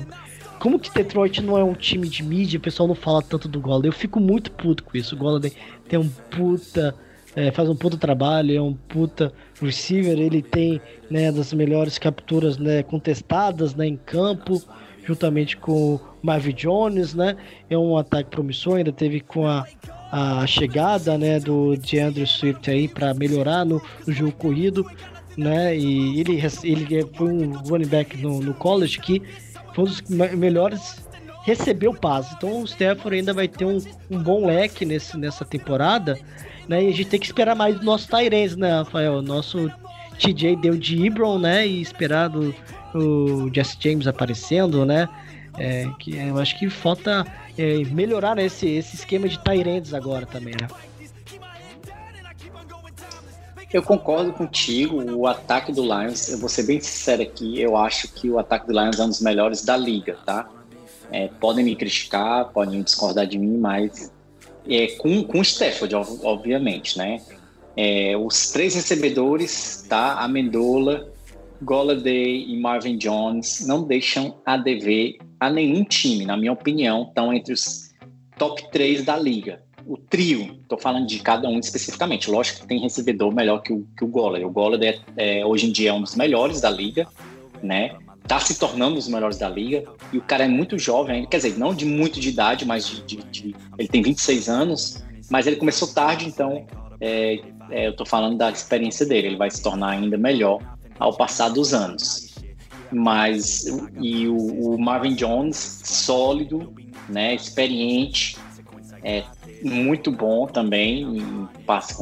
como que Detroit não é um time de mídia, o pessoal não fala tanto do Golladay? Eu fico muito puto com isso. O Golladay tem um puta. É, faz um puta trabalho, é um puta receiver, ele tem né, das melhores capturas né, contestadas né, em campo, juntamente com o Marvin Jones, né? É um ataque promissor, ainda teve com a, a chegada né, do DeAndre Swift aí para melhorar no, no, jogo corrido, né? E ele, ele foi um running back no, no college que foi um dos melhores recebeu passe. Então o Stafford ainda vai ter um, um bom leque nesse, nessa temporada. Né? E a gente tem que esperar mais do nosso Tyrese, né, Rafael? Nosso TJ deu de Ibron, né? E esperar do, o Jesse James aparecendo, né? É, que eu acho que falta é, melhorar esse, esse esquema de Tyrands agora também, né? Eu concordo contigo, o ataque do Lions, eu vou ser bem sincero aqui, eu acho que o ataque do Lions é um dos melhores da liga, tá? É, podem me criticar, podem discordar de mim, mas é, com, com o Stafford, obviamente, né? É, os três recebedores, tá? Amendola, Golladay e Marvin Jones não deixam a dever a nenhum time, na minha opinião, estão entre os top 3 da liga. O trio, estou falando de cada um especificamente. Lógico que tem recebedor melhor que o, que o Golladay. O Golladay é, é, hoje em dia é um dos melhores da liga, né? Tá se tornando um dos melhores da liga. E o cara é muito jovem quer dizer, não de muito de idade, mas de, de, de ele tem 26 anos, mas ele começou tarde, então é, é, eu estou falando da experiência dele. Ele vai se tornar ainda melhor ao passar dos anos. Mas e o, o Marvin Jones sólido, né, experiente, é muito bom também passe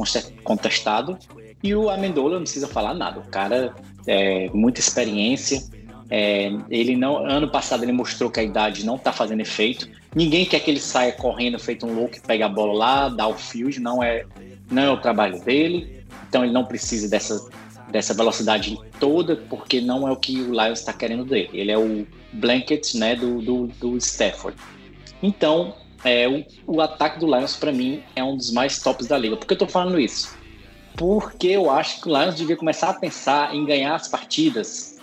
contestado. E o Amendola não precisa falar nada. O cara é muita experiência. É, ele não, ano passado ele mostrou que a idade não está fazendo efeito. Ninguém quer que ele saia correndo feito um louco, pega a bola lá, dá o field. Não é, não é o trabalho dele. Então ele não precisa dessa dessa velocidade toda, porque não é o que o Lions está querendo dele. Ele é o blanket né, do, do, do Stafford. Então, é, o, o ataque do Lions, para mim, é um dos mais tops da liga. Por que eu estou falando isso? Porque eu acho que o Lions devia começar a pensar em ganhar as partidas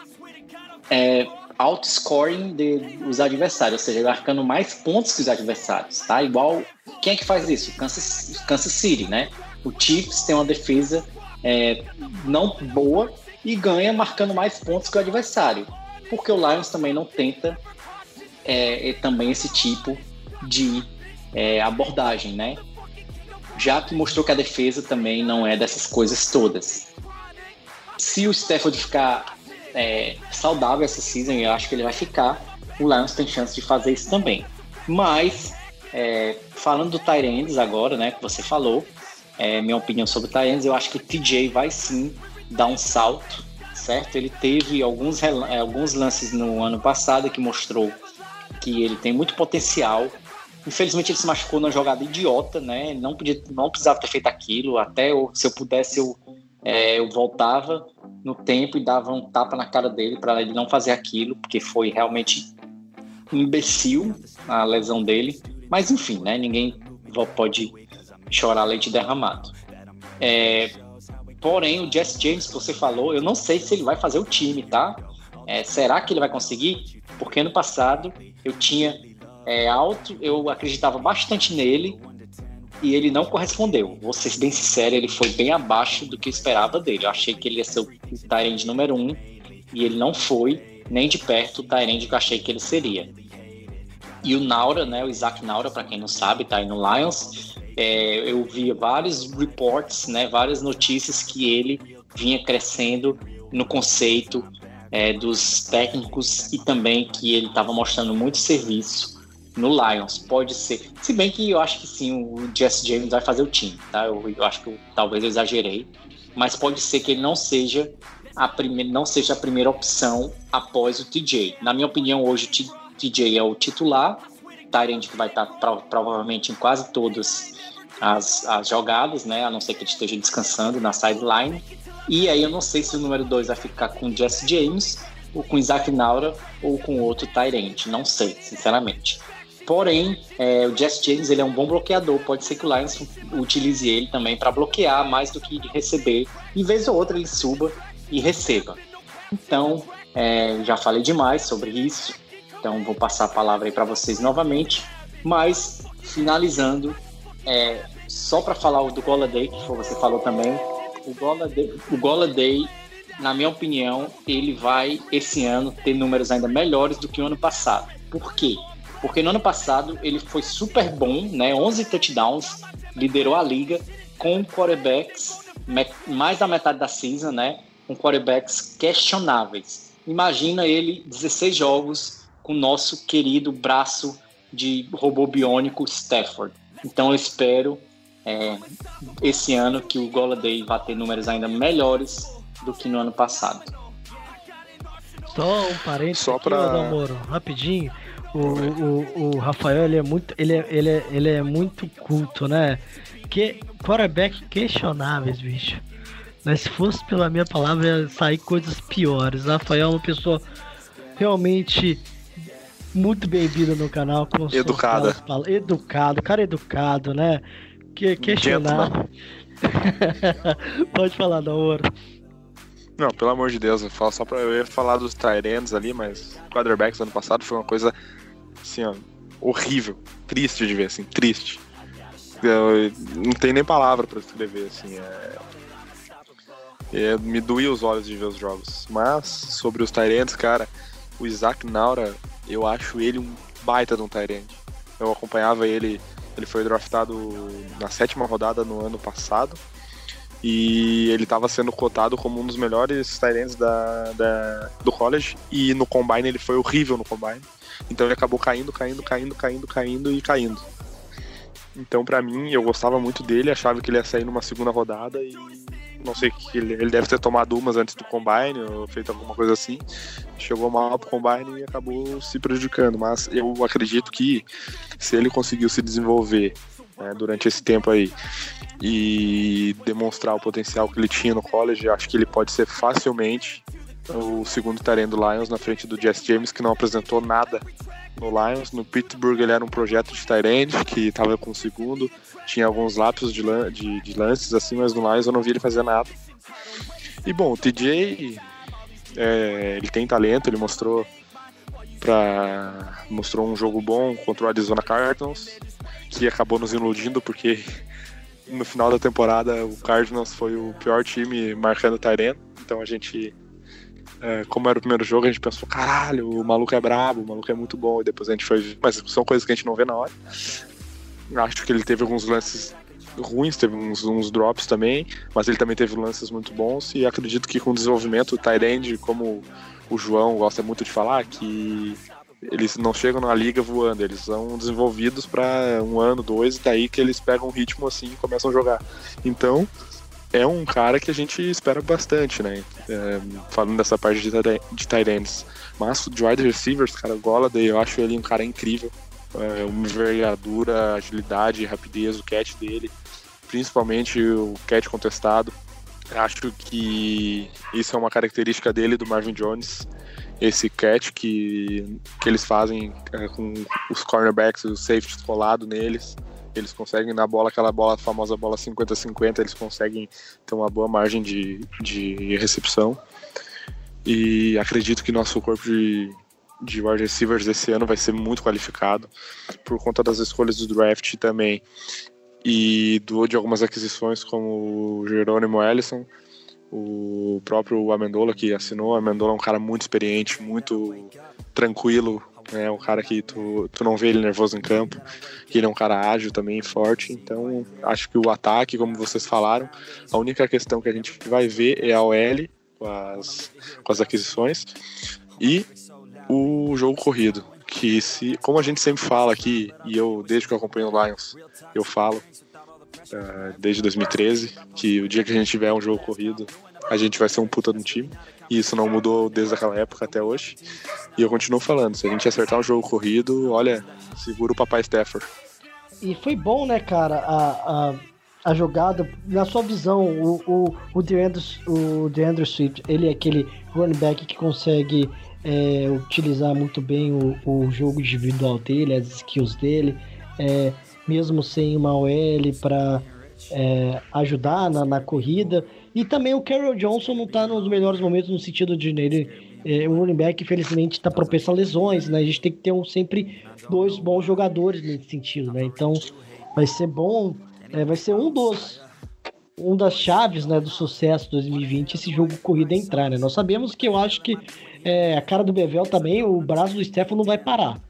é, outscoring dos adversários, ou seja, marcando mais pontos que os adversários, tá? Igual, quem é que faz isso? Kansas, Kansas City, né? O Chiefs tem uma defesa é, não boa e ganha marcando mais pontos que o adversário. Porque o Lions também não tenta é, também esse tipo de é, abordagem, né? Já que mostrou que a defesa também não é dessas coisas todas. Se o Stafford ficar é, saudável essa season, eu acho que ele vai ficar, o Lions tem chance de fazer isso também. Mas, é, falando do Tyrands agora, né, que você falou, é, minha opinião sobre o Tyrants, eu acho que o TJ vai sim dar um salto, certo? Ele teve alguns, é, alguns lances no ano passado que mostrou que ele tem muito potencial. Infelizmente ele se machucou numa jogada idiota, né? Não, podia, não precisava ter feito aquilo. Até eu, se eu pudesse, eu, é, eu voltava no tempo e dava um tapa na cara dele para ele não fazer aquilo, porque foi realmente imbecil a lesão dele. Mas enfim, né? Ninguém pode chorar leite derramado. É, porém, o Jesse James que você falou, eu não sei se ele vai fazer o time, tá? É, será que ele vai conseguir? Porque no passado eu tinha é, alto, eu acreditava bastante nele e ele não correspondeu. Vou ser bem sincero, ele foi bem abaixo do que eu esperava dele. Eu achei que ele ia ser o Tyrande número um e ele não foi nem de perto o Tyrande que eu achei que ele seria. E o Naura, né, o Isaac Naura, para quem não sabe, tá aí no Lions, é, eu vi vários reports, né, várias notícias que ele vinha crescendo no conceito é, dos técnicos e também que ele estava mostrando muito serviço no Lions. Pode ser, se bem que eu acho que sim, o Jesse James vai fazer o time, tá? Eu, eu acho que eu, talvez eu exagerei, mas pode ser que ele não seja a primeira, não seja a primeira opção após o TJ. Na minha opinião, hoje o TJ é o titular, Tyrande que vai estar provavelmente em quase todas as, as jogadas, né? A não ser que ele esteja descansando na sideline. E aí eu não sei se o número 2 vai ficar com o Jesse James, ou com Isaac Naura, ou com outro Tyrant. Não sei, sinceramente. Porém, é, o Jess James ele é um bom bloqueador. Pode ser que o Lions utilize ele também para bloquear mais do que receber. E vez ou outra ele suba e receba. Então, é, já falei demais sobre isso. Então, vou passar a palavra aí para vocês novamente. Mas, finalizando, é, só para falar do Goladay, que você falou também, o Goladay, o Goladay, na minha opinião, ele vai esse ano ter números ainda melhores do que o ano passado. Por quê? Porque no ano passado ele foi super bom, né? 11 touchdowns, liderou a liga com quarterbacks mais da metade da season, né? Com quarterbacks questionáveis. Imagina ele 16 jogos o nosso querido braço de robô biônico Stafford. Então eu espero é, esse ano que o Goladay vai ter números ainda melhores do que no ano passado. Só um parênteses Só aqui, pra... Moro, rapidinho. O, o, o Rafael ele é muito ele é, ele é, ele é muito culto, né? Que quarterback questionáveis, bicho. Mas se fosse pela minha palavra, ia sair coisas piores. O Rafael é uma pessoa realmente muito bem-vinda no canal. Com Educada. Educado, cara educado, né? Que, questionável. (laughs) Pode falar, da hora. Não, pelo amor de Deus, eu falo só pra eu ia falar dos Tyrants ali, mas quarterbacks ano passado foi uma coisa assim, ó, horrível, triste de ver, assim, triste. Eu, não tem nem palavra para escrever, assim, é... é... me doía os olhos de ver os jogos. Mas, sobre os Tyrants, cara, o Isaac Naura, eu acho ele um baita de um Tyrant. Eu acompanhava ele, ele foi draftado na sétima rodada no ano passado, e ele estava sendo cotado como um dos melhores Tyrants da, da, do college, e no Combine ele foi horrível no Combine. Então ele acabou caindo, caindo, caindo, caindo, caindo e caindo. Então, para mim, eu gostava muito dele, achava que ele ia sair numa segunda rodada e não sei que ele, ele deve ter tomado umas antes do combine ou feito alguma coisa assim. Chegou mal pro combine e acabou se prejudicando. Mas eu acredito que se ele conseguiu se desenvolver né, durante esse tempo aí e demonstrar o potencial que ele tinha no college, acho que ele pode ser facilmente o segundo Tyrene do Lions na frente do Jess James, que não apresentou nada no Lions. No Pittsburgh ele era um projeto de Tyrene, que estava com o segundo, tinha alguns lapsos de, de, de, lances assim, mas no Lions eu não vi ele fazer nada. E bom, o TJ, é, ele tem talento, ele mostrou para mostrou um jogo bom contra o Arizona Cardinals, que acabou nos iludindo porque (laughs) no final da temporada o Cardinals foi o pior time marcando Tyrene, então a gente é, como era o primeiro jogo, a gente pensou, caralho, o maluco é brabo, o maluco é muito bom, e depois a gente foi. Mas são coisas que a gente não vê na hora. Acho que ele teve alguns lances ruins, teve uns, uns drops também, mas ele também teve lances muito bons, e acredito que com o desenvolvimento, o Tyrande, como o João gosta muito de falar, que eles não chegam na liga voando, eles são desenvolvidos para um ano, dois, e daí que eles pegam um ritmo assim e começam a jogar. Então, é um cara que a gente espera bastante, né? É, falando dessa parte de, de tight ends. Mas de wide receivers, cara, o Golladay, eu acho ele um cara incrível. É, uma envergadura, agilidade, rapidez, o catch dele, principalmente o catch contestado. Acho que isso é uma característica dele do Marvin Jones, esse catch que, que eles fazem é, com os cornerbacks, os safeties colado neles eles conseguem na bola, aquela bola, famosa bola 50-50, eles conseguem ter uma boa margem de, de recepção. E acredito que nosso corpo de, de wide receivers esse ano vai ser muito qualificado por conta das escolhas do draft também e do, de algumas aquisições como o Jerônimo Ellison, o próprio Amendola que assinou. O Amendola é um cara muito experiente, muito tranquilo é um cara que tu, tu não vê ele nervoso em campo, ele é um cara ágil também, forte. Então, acho que o ataque, como vocês falaram, a única questão que a gente vai ver é a OL com as, com as aquisições e o jogo corrido. Que se, como a gente sempre fala aqui, e eu, desde que eu acompanho o Lions, eu falo, uh, desde 2013, que o dia que a gente tiver um jogo corrido, a gente vai ser um puta um time. E isso não mudou desde aquela época até hoje. E eu continuo falando, se a gente acertar um jogo corrido, olha, segura o papai Stafford. E foi bom, né, cara, a, a, a jogada, na sua visão, o, o, o, DeAndre, o DeAndre Swift, ele é aquele running back que consegue é, utilizar muito bem o, o, jogo individual dele, as skills dele, é, mesmo sem uma OL para é, ajudar na, na, corrida. E também o Carroll Johnson não está nos melhores momentos no sentido de ele, é, o running back, infelizmente, está propenso a lesões, né? A gente tem que ter um, sempre dois bons jogadores nesse sentido, né? Então vai ser bom, é, vai ser um dos um das chaves né, do sucesso 2020 esse jogo corrida entrar, né? Nós sabemos que eu acho que é, a cara do Bevel também, o braço do Stefano não vai parar.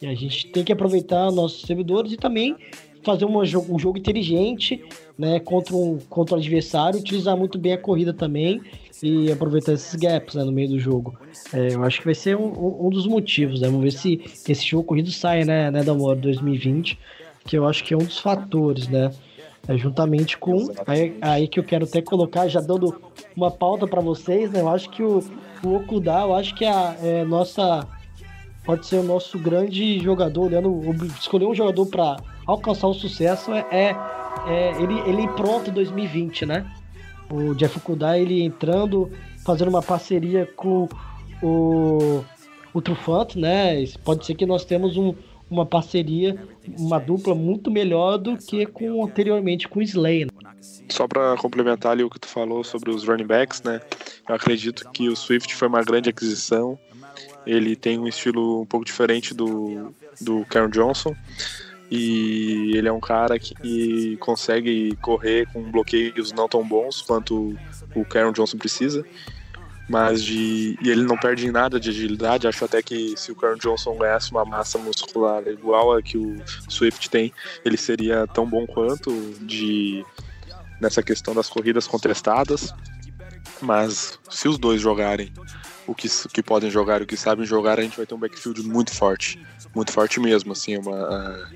E a gente tem que aproveitar nossos servidores e também fazer uma, um jogo inteligente né, contra, um, contra o adversário, utilizar muito bem a corrida também e aproveitar esses gaps né, no meio do jogo. É, eu acho que vai ser um, um dos motivos. Né? Vamos ver se esse jogo corrido sai, né, né Damor, 2020, que eu acho que é um dos fatores, né? É, juntamente com. Aí, aí, que eu quero até colocar, já dando uma pauta para vocês, né? Eu acho que o, o Okuda, eu acho que a é, nossa. Pode ser o nosso grande jogador, olhando, escolher um jogador para alcançar o sucesso é, é, é, ele, ele pronto em 2020, né? O Jeff Okuda, ele entrando, fazendo uma parceria com o, o Trufant, né? Pode ser que nós temos um, uma parceria, uma dupla muito melhor do que com anteriormente com o Slay. Né? Só para complementar ali o que tu falou sobre os running backs, né? Eu acredito que o Swift foi uma grande aquisição. Ele tem um estilo um pouco diferente do, do Karen Johnson. E ele é um cara que consegue correr com bloqueios não tão bons quanto o Karen Johnson precisa mas de e ele não perde em nada de agilidade. Acho até que se o Karen Johnson ganhasse uma massa muscular igual a que o Swift tem, ele seria tão bom quanto de nessa questão das corridas contestadas. Mas se os dois jogarem o que, que podem jogar o que sabem jogar, a gente vai ter um backfield muito forte, muito forte mesmo, assim, uma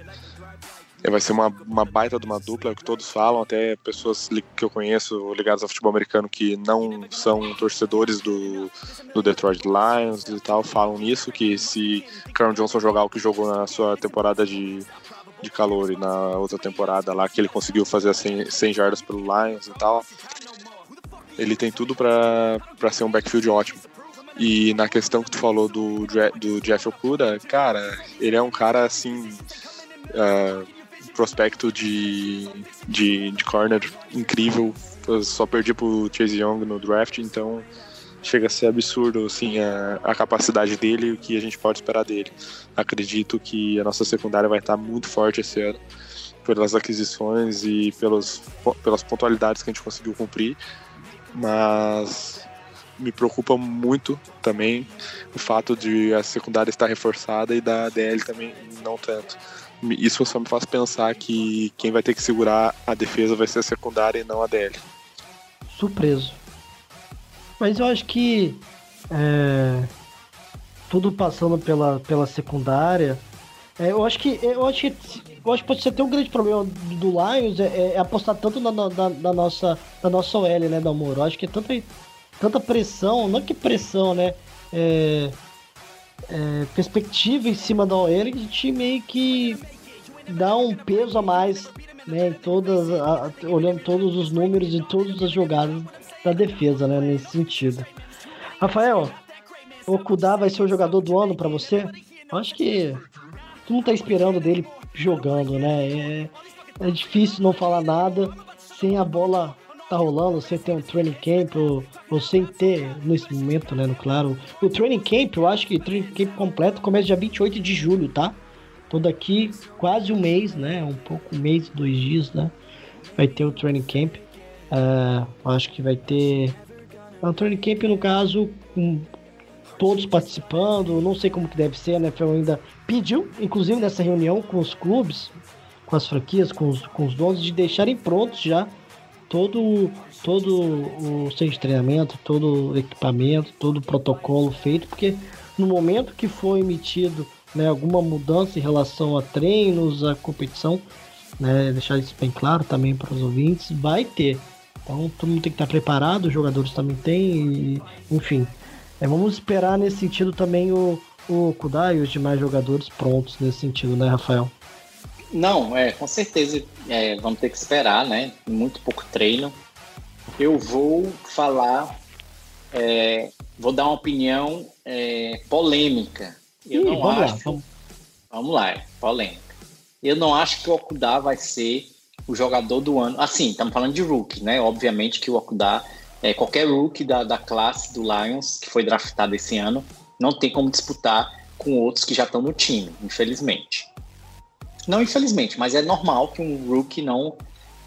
vai ser uma, uma baita de uma dupla, é que todos falam, até pessoas que eu conheço ligadas ao futebol americano que não são torcedores do, do Detroit Lions e tal, falam nisso, que se Karen Johnson jogar o que jogou na sua temporada de, de calor e na outra temporada lá, que ele conseguiu fazer 100, 100 jardas pelo Lions e tal, ele tem tudo para ser um backfield ótimo. E na questão que tu falou do, do Jeff Okuda, cara, ele é um cara assim. Uh, prospecto de, de, de corner incrível. Eu só perdi pro Chase Young no draft, então chega a ser absurdo assim, a, a capacidade dele e o que a gente pode esperar dele. Acredito que a nossa secundária vai estar muito forte esse ano pelas aquisições e pelos, pelas pontualidades que a gente conseguiu cumprir, mas me preocupa muito também o fato de a secundária estar reforçada e da DL também não tanto isso só me faz pensar que quem vai ter que segurar a defesa vai ser a secundária e não a DL. Surpreso. Mas eu acho que é, tudo passando pela, pela secundária. É, eu acho que eu acho que eu acho que pode ser até um grande problema do Lions é, é apostar tanto na, na, na, nossa na nossa OL, né, da Moro. Eu acho que é tanta tanta pressão, não que pressão, né? É, é, perspectiva em cima da OL, a gente meio que dá um peso a mais, né? Todas, a, olhando todos os números e todas as jogadas da defesa, né? Nesse sentido. Rafael, o Kudá vai ser o jogador do ano para você? Acho que tu não tá esperando dele jogando, né? É, é difícil não falar nada sem a bola tá rolando, sem ter um training camp ou, ou, sem ter, nesse momento, né, no claro. O training camp, eu acho que o training camp completo começa dia 28 de julho, tá? Então daqui quase um mês, né, um pouco, um mês, dois dias, né, vai ter o training camp. Uh, acho que vai ter é um training camp, no caso, com todos participando, não sei como que deve ser, né, foi ainda pediu, inclusive nessa reunião com os clubes, com as franquias, com os, com os donos, de deixarem prontos já todo, todo o de treinamento, todo o equipamento, todo o protocolo feito, porque no momento que foi emitido né, alguma mudança em relação a treinos, a competição, né, deixar isso bem claro também para os ouvintes, vai ter. Então todo mundo tem que estar preparado, os jogadores também têm, e, enfim. É, vamos esperar nesse sentido também o, o Kudai e os demais jogadores prontos nesse sentido, né, Rafael? Não, é, com certeza é, vamos ter que esperar, né? Muito pouco treino. Eu vou falar é, vou dar uma opinião é, polêmica. Eu Ih, não vamos acho. lá, vamos. Vamos lá, polêmica. Eu não acho que o Okuda vai ser o jogador do ano. Assim, estamos falando de rookie, né? Obviamente que o Okuda, é, qualquer rookie da, da classe do Lions que foi draftado esse ano, não tem como disputar com outros que já estão no time, infelizmente. Não infelizmente, mas é normal que um rookie não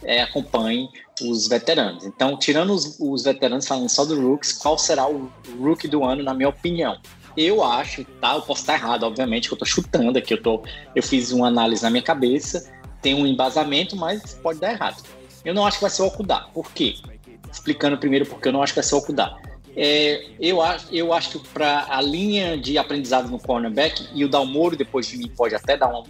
é, acompanhe os veteranos. Então, tirando os, os veteranos, falando só do rookies, qual será o rookie do ano, na minha opinião? Eu acho, tá? Eu posso estar errado, obviamente, que eu tô chutando aqui. Eu, tô, eu fiz uma análise na minha cabeça, tem um embasamento, mas pode dar errado. Eu não acho que vai ser o Okuda. Por quê? Explicando primeiro porque eu não acho que vai ser o Okuda. É, eu, acho, eu acho que para a linha de aprendizado no cornerback, e o Dalmoro, depois de mim, pode até dar um,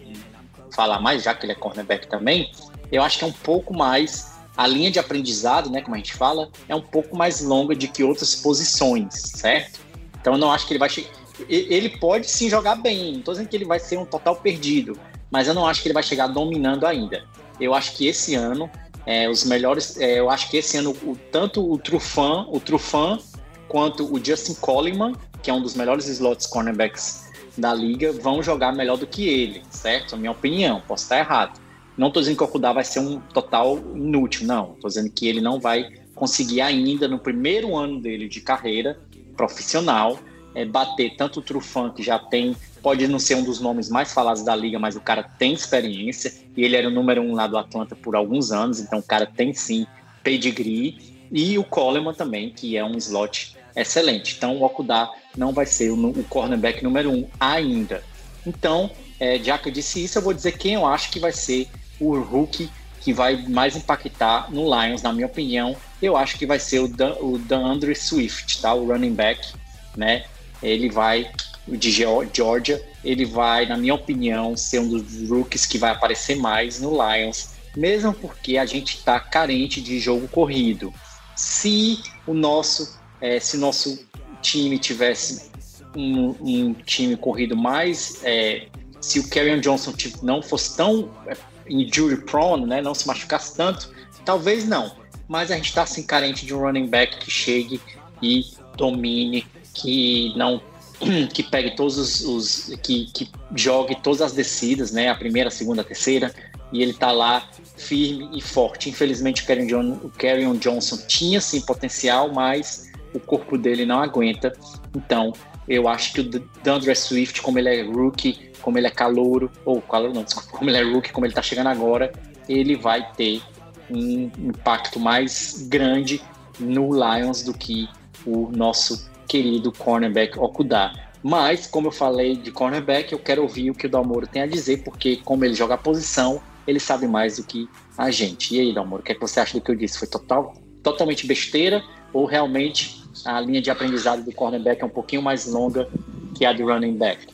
falar mais, já que ele é cornerback também, eu acho que é um pouco mais. A linha de aprendizado, né, como a gente fala, é um pouco mais longa de que outras posições, certo? Então eu não acho que ele vai chegar. Ele pode sim jogar bem, não estou dizendo que ele vai ser um total perdido, mas eu não acho que ele vai chegar dominando ainda. Eu acho que esse ano, é, os melhores. É, eu acho que esse ano, o, tanto o Trufan, o Trufan, quanto o Justin Coleman, que é um dos melhores slots cornerbacks da liga, vão jogar melhor do que ele, certo? A minha opinião, posso estar errado. Não estou dizendo que o Okuda vai ser um total inútil, não. Estou dizendo que ele não vai conseguir ainda, no primeiro ano dele de carreira profissional, é, bater tanto o Trufan, que já tem, pode não ser um dos nomes mais falados da liga, mas o cara tem experiência, e ele era o número um lá do Atlanta por alguns anos, então o cara tem sim pedigree, e o Coleman também, que é um slot excelente. Então o Okuda não vai ser o, o cornerback número um ainda. Então, é, já que eu disse isso, eu vou dizer quem eu acho que vai ser o rookie que vai mais impactar no Lions, na minha opinião. Eu acho que vai ser o, Dan, o DeAndre Swift, tá? O running back, né? Ele vai, de Georgia, ele vai, na minha opinião, ser um dos rookies que vai aparecer mais no Lions, mesmo porque a gente está carente de jogo corrido. Se o nosso, é, se nosso time tivesse um, um time corrido mais, é, se o Kerryon Johnson tipo, não fosse tão é, injury prone, né, não se machucasse tanto, talvez não. Mas a gente está assim carente de um running back que chegue e domine, que não (clears throat) que pegue todos os, os que, que jogue todas as descidas, né, a primeira, a segunda, a terceira, e ele tá lá firme e forte. Infelizmente o Kerryon, Johnson tinha sim potencial, mas o corpo dele não aguenta. Então, eu acho que o DeAndre Swift, como ele é rookie, como ele é calouro, ou calouro não, desculpa, como ele é rookie, como ele tá chegando agora, ele vai ter um impacto mais grande no Lions do que o nosso querido cornerback Okuda. Mas, como eu falei de cornerback, eu quero ouvir o que o Dalmoro tem a dizer, porque como ele joga a posição, ele sabe mais do que a gente. E aí, Dalmoro, o que, é que você acha do que eu disse? Foi total, totalmente besteira ou realmente a linha de aprendizado do cornerback é um pouquinho mais longa que a do running back?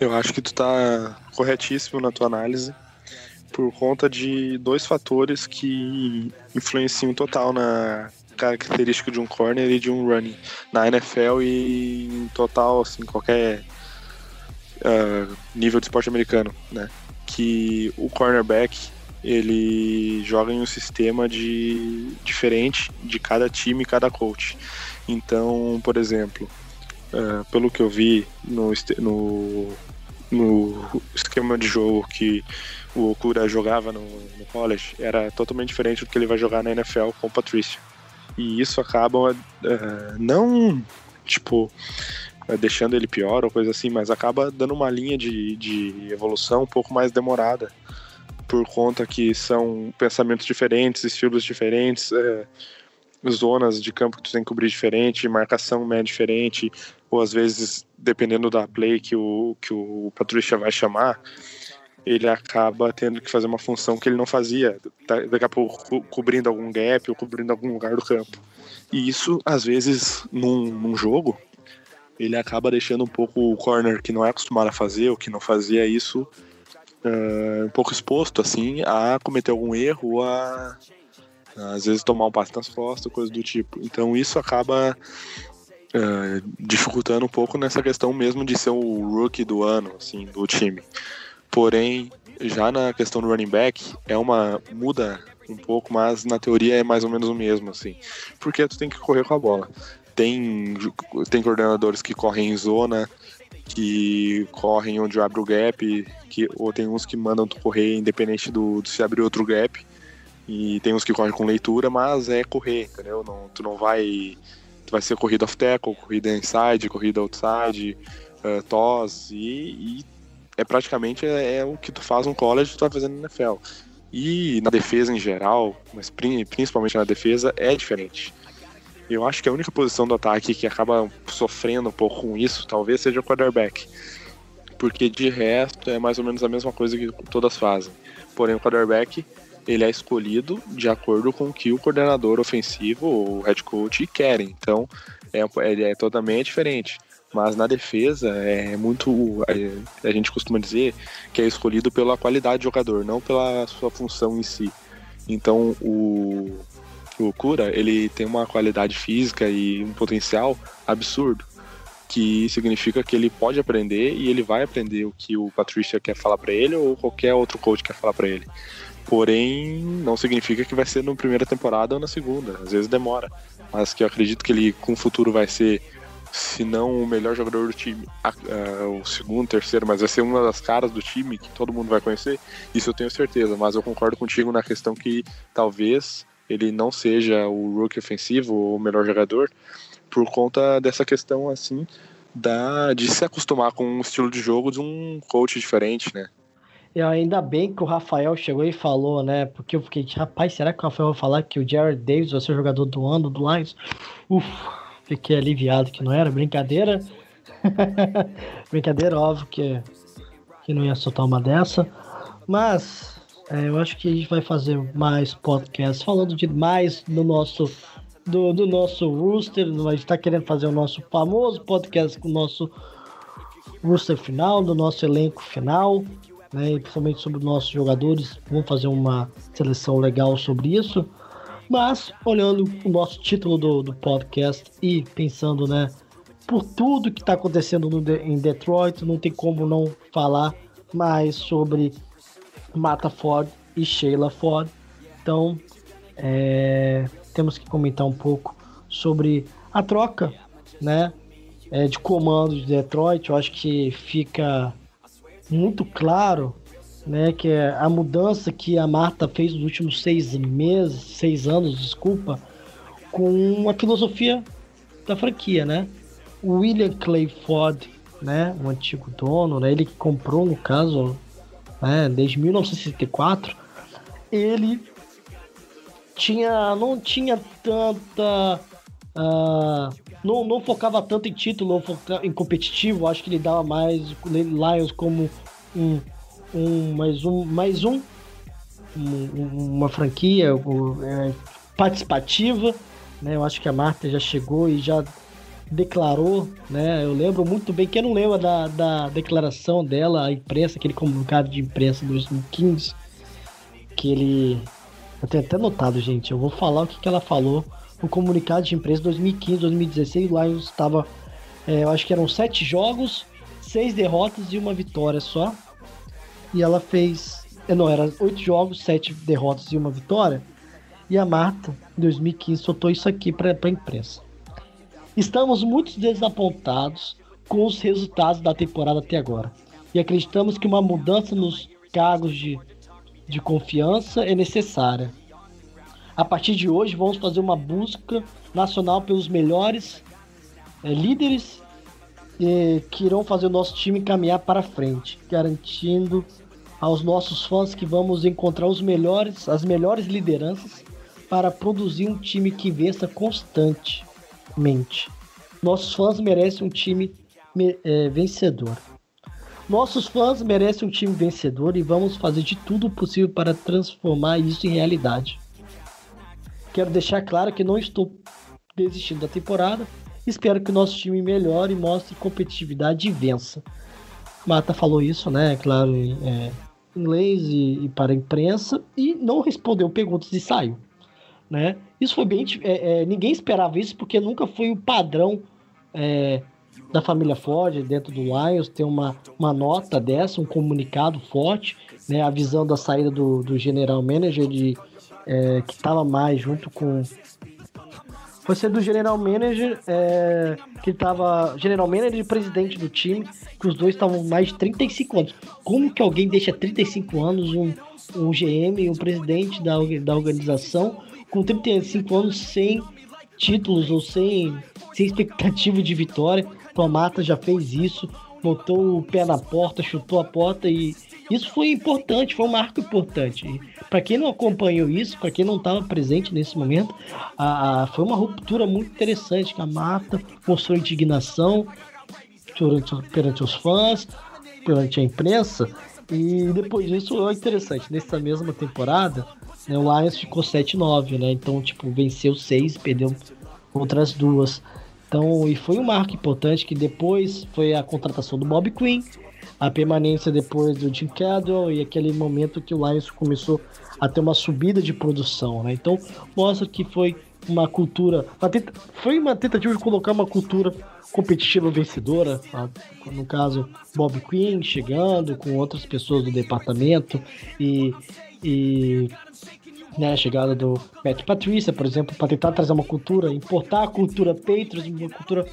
Eu acho que tu tá corretíssimo na tua análise por conta de dois fatores que influenciam total na característica de um corner e de um running na NFL e em total assim qualquer uh, nível de esporte americano, né? Que o cornerback ele joga em um sistema de diferente de cada time cada coach. Então, por exemplo, uh, pelo que eu vi no, no, no esquema de jogo que o Okura jogava no, no, college, era totalmente diferente do que ele vai jogar na NFL com o Patrício. E isso acaba uh, não, tipo, deixando ele pior ou coisa assim, mas acaba dando uma linha de, de evolução um pouco mais demorada por conta que são pensamentos diferentes, estilos diferentes, é, zonas de campo que tu tem que cobrir diferente, marcação é diferente, ou às vezes, dependendo da play que o, que o Patrícia vai chamar, ele acaba tendo que fazer uma função que ele não fazia, tá, daqui a pouco co cobrindo algum gap ou cobrindo algum lugar do campo. E isso, às vezes, num, num jogo, ele acaba deixando um pouco o corner que não é acostumado a fazer, ou que não fazia isso, uh, um pouco exposto assim a cometer algum erro ou a, a às vezes tomar um passe nas costas, coisa do tipo. Então isso acaba uh, dificultando um pouco nessa questão mesmo de ser o rookie do ano, assim, do time. Porém, já na questão do running back, é uma muda um pouco, mas na teoria é mais ou menos o mesmo, assim. Porque tu tem que correr com a bola. Tem, tem coordenadores que correm em zona, que correm onde abre o gap, que, ou tem uns que mandam tu correr independente do, do se abrir outro gap. E tem uns que correm com leitura, mas é correr, entendeu? Não, tu não vai. Tu vai ser corrida off tackle, corrida inside, corrida outside, uh, toss, e, e é praticamente é, é, o que tu faz no college, tu vai fazendo na NFL. E na defesa em geral, mas principalmente na defesa, é diferente. Eu acho que a única posição do ataque que acaba sofrendo um pouco com isso, talvez seja o quarterback. Porque de resto é mais ou menos a mesma coisa que todas fazem. Porém, o quarterback ele é escolhido de acordo com o que o coordenador ofensivo ou o head coach querem. Então, é, ele é totalmente diferente. Mas na defesa é muito. É, a gente costuma dizer que é escolhido pela qualidade do jogador, não pela sua função em si. Então o, o Cura ele tem uma qualidade física e um potencial absurdo. Que significa que ele pode aprender e ele vai aprender o que o Patricia quer falar para ele ou qualquer outro coach quer falar para ele. Porém, não significa que vai ser na primeira temporada ou na segunda. Às vezes demora. Mas que eu acredito que ele com o futuro vai ser se não o melhor jogador do time, o segundo, terceiro, mas vai ser uma das caras do time que todo mundo vai conhecer, isso eu tenho certeza, mas eu concordo contigo na questão que talvez ele não seja o rookie ofensivo ou o melhor jogador por conta dessa questão assim da de se acostumar com um estilo de jogo de um coach diferente, né? E ainda bem que o Rafael chegou e falou, né? Porque eu fiquei, rapaz, será que o Rafael vai falar que o Jared Davis vai ser o jogador do ano do Lions? Ufa, Fiquei aliviado que não era brincadeira. (laughs) brincadeira, óbvio que, que não ia soltar uma dessa. Mas é, eu acho que a gente vai fazer mais podcasts falando de mais do nosso do, do nosso rooster. A gente está querendo fazer o nosso famoso podcast com o nosso rooster final, do nosso elenco final, né? E principalmente sobre os nossos jogadores. Vamos fazer uma seleção legal sobre isso. Mas, olhando o nosso título do, do podcast e pensando, né, por tudo que está acontecendo no, em Detroit, não tem como não falar mais sobre Mata Ford e Sheila Ford. Então, é, temos que comentar um pouco sobre a troca, né, é, de comando de Detroit. Eu acho que fica muito claro né? Que é a mudança que a Marta fez nos últimos seis meses, seis anos, desculpa, com a filosofia da franquia, né? O William Clay Ford, né? O antigo dono, né? Ele comprou, no caso, né? Desde 1964, ele tinha, não tinha tanta Uh, não, não focava tanto em título ou em competitivo, acho que ele dava mais Lions como um um mais um mais um, um uma franquia é, participativa, né? Eu acho que a Marta já chegou e já declarou, né? Eu lembro muito bem, quem não lembra da, da declaração dela à imprensa, aquele comunicado de imprensa de 2015, que ele. Eu tenho até notado, gente. Eu vou falar o que, que ela falou no comunicado de imprensa 2015, 2016. Lá estava. É, eu acho que eram sete jogos, seis derrotas e uma vitória só e ela fez. Eh, não, era oito jogos, sete derrotas e uma vitória. E a Marta, em 2015, soltou isso aqui para a imprensa. Estamos muito desapontados com os resultados da temporada até agora. E acreditamos que uma mudança nos cargos de, de confiança é necessária. A partir de hoje, vamos fazer uma busca nacional pelos melhores é, líderes é, que irão fazer o nosso time caminhar para frente, garantindo aos nossos fãs que vamos encontrar os melhores, as melhores lideranças para produzir um time que vença constantemente. Nossos fãs merecem um time é, vencedor. Nossos fãs merecem um time vencedor e vamos fazer de tudo possível para transformar isso em realidade. Quero deixar claro que não estou desistindo da temporada. Espero que o nosso time melhore, mostre competitividade e vença. Mata falou isso, né? Claro, é, inglês e, e, para a imprensa e não respondeu perguntas e saiu. Né? Isso foi bem. É, é, ninguém esperava isso porque nunca foi o padrão é, da família Ford dentro do Lions ter uma, uma nota dessa, um comunicado forte, né, avisando a saída do, do general manager de, é, que estava mais junto com. Foi ser do general manager, é, que estava general manager e presidente do time, que os dois estavam mais de 35 anos. Como que alguém deixa 35 anos um, um GM e um presidente da, da organização com 35 anos sem títulos ou sem, sem expectativa de vitória? Então a Mata já fez isso, botou o pé na porta, chutou a porta e isso foi importante, foi um marco importante. Para quem não acompanhou isso, para quem não estava presente nesse momento, a, a, foi uma ruptura muito interessante que a Marta mostrou indignação perante, perante os fãs, perante a imprensa. E depois disso é interessante. Nessa mesma temporada, né, o Lions ficou 7-9, né? Então, tipo, venceu seis, perdeu outras duas. Então, e foi um marco importante que depois foi a contratação do Bob Quinn, a permanência depois do Jim Cadwell e aquele momento que o Lions começou a ter uma subida de produção, né? Então mostra que foi uma cultura, uma tenta, foi uma tentativa de colocar uma cultura competitiva vencedora, tá? no caso Bob Quinn chegando com outras pessoas do departamento e, e né, a chegada do Matt Patrícia, por exemplo, para tentar trazer uma cultura, importar a cultura Patriots, uma cultura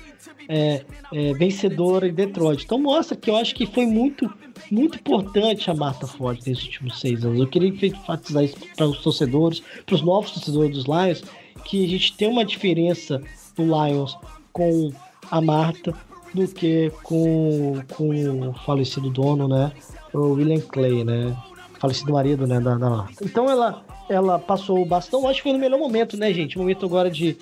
é, é, vencedora em Detroit. Então mostra que eu acho que foi muito, muito importante a Marta Ford nesses últimos seis anos. Eu queria enfatizar isso para os torcedores, para os novos torcedores dos Lions, que a gente tem uma diferença do Lions com a Marta do que com, com o falecido dono, né? O William Clay, né? Falecido marido, né? Da, da Marta. Então ela ela passou o bastão, acho que foi no melhor momento, né, gente? Momento agora de,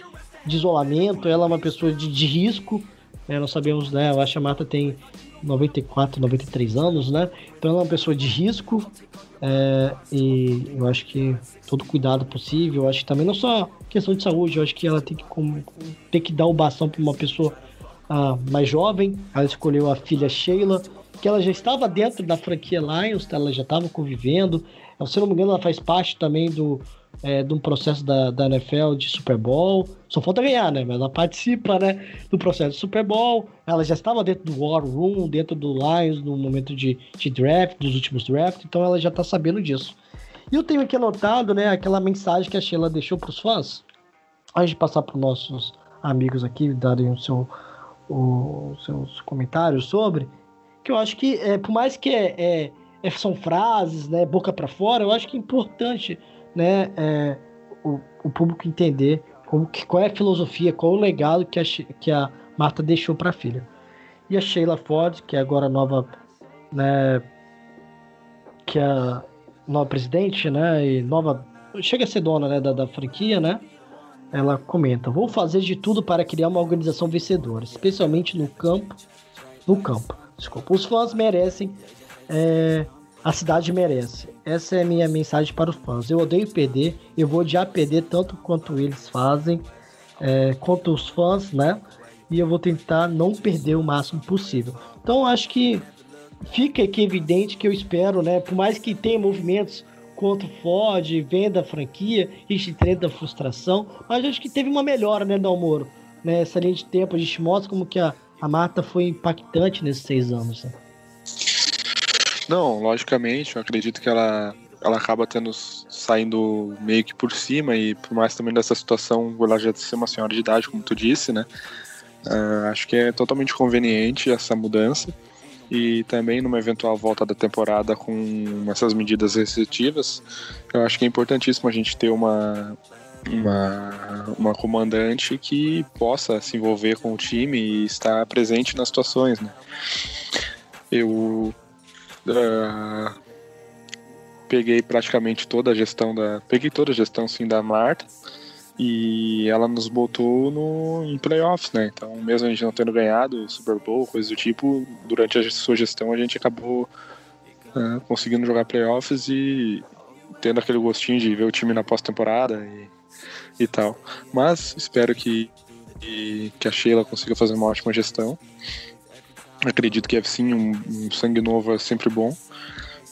de isolamento, ela é uma pessoa de, de risco, né? Nós sabemos, né? Eu acho que a Marta tem 94, 93 anos, né? Então ela é uma pessoa de risco é, e eu acho que todo cuidado possível, eu acho que também não só questão de saúde, eu acho que ela tem que, como, tem que dar o bastão para uma pessoa ah, mais jovem. Ela escolheu a filha Sheila, que ela já estava dentro da franquia Lions, tá? ela já estava convivendo, se não me engano, ela faz parte também do, é, de um processo da, da NFL de Super Bowl. Só falta ganhar, né? Mas ela participa né, do processo de Super Bowl. Ela já estava dentro do War Room, dentro do Lions, no momento de, de draft, dos últimos drafts. Então ela já está sabendo disso. E eu tenho aqui anotado né, aquela mensagem que a Sheila deixou para os fãs. Antes de passar para os nossos amigos aqui darem o seu, o, os seus comentários sobre, que eu acho que, é, por mais que é, é são frases, né, boca para fora, eu acho que é importante né, é, o, o, público entender como que, qual é a filosofia, qual o legado que a, que a Marta deixou para a filha. E a Sheila Ford, que é agora a nova, né, que é a nova presidente, né, e nova, chega a ser dona, né, da, da franquia, né, ela comenta: "Vou fazer de tudo para criar uma organização vencedora, especialmente no campo, no campo. Desculpa, os fãs merecem é, a cidade merece. Essa é a minha mensagem para os fãs. Eu odeio perder, eu vou odiar perder tanto quanto eles fazem, é, quanto os fãs, né? E eu vou tentar não perder o máximo possível. Então acho que fica aqui evidente que eu espero, né? Por mais que tenha movimentos contra o Ford, venda a franquia, a gente entende a frustração, mas acho que teve uma melhora, né, Dalmoro? Nessa linha de tempo, a gente mostra como que a, a Marta foi impactante nesses seis anos. Né? Não, logicamente, eu acredito que ela, ela acaba tendo saindo meio que por cima e por mais também dessa situação, ela já ser uma senhora de idade, como tu disse, né? Uh, acho que é totalmente conveniente essa mudança e também numa eventual volta da temporada com essas medidas restritivas, eu acho que é importantíssimo a gente ter uma uma, uma comandante que possa se envolver com o time e estar presente nas situações, né? Eu Uh, peguei praticamente toda a gestão da. Peguei toda a gestão sim da Marta. E ela nos botou no, em playoffs, né? Então, mesmo a gente não tendo ganhado Super Bowl, coisa do tipo, durante a sua gestão a gente acabou uh, conseguindo jogar playoffs e tendo aquele gostinho de ver o time na pós-temporada e, e tal. Mas espero que, que a Sheila consiga fazer uma ótima gestão Acredito que é sim, um, um, sangue novo é sempre bom.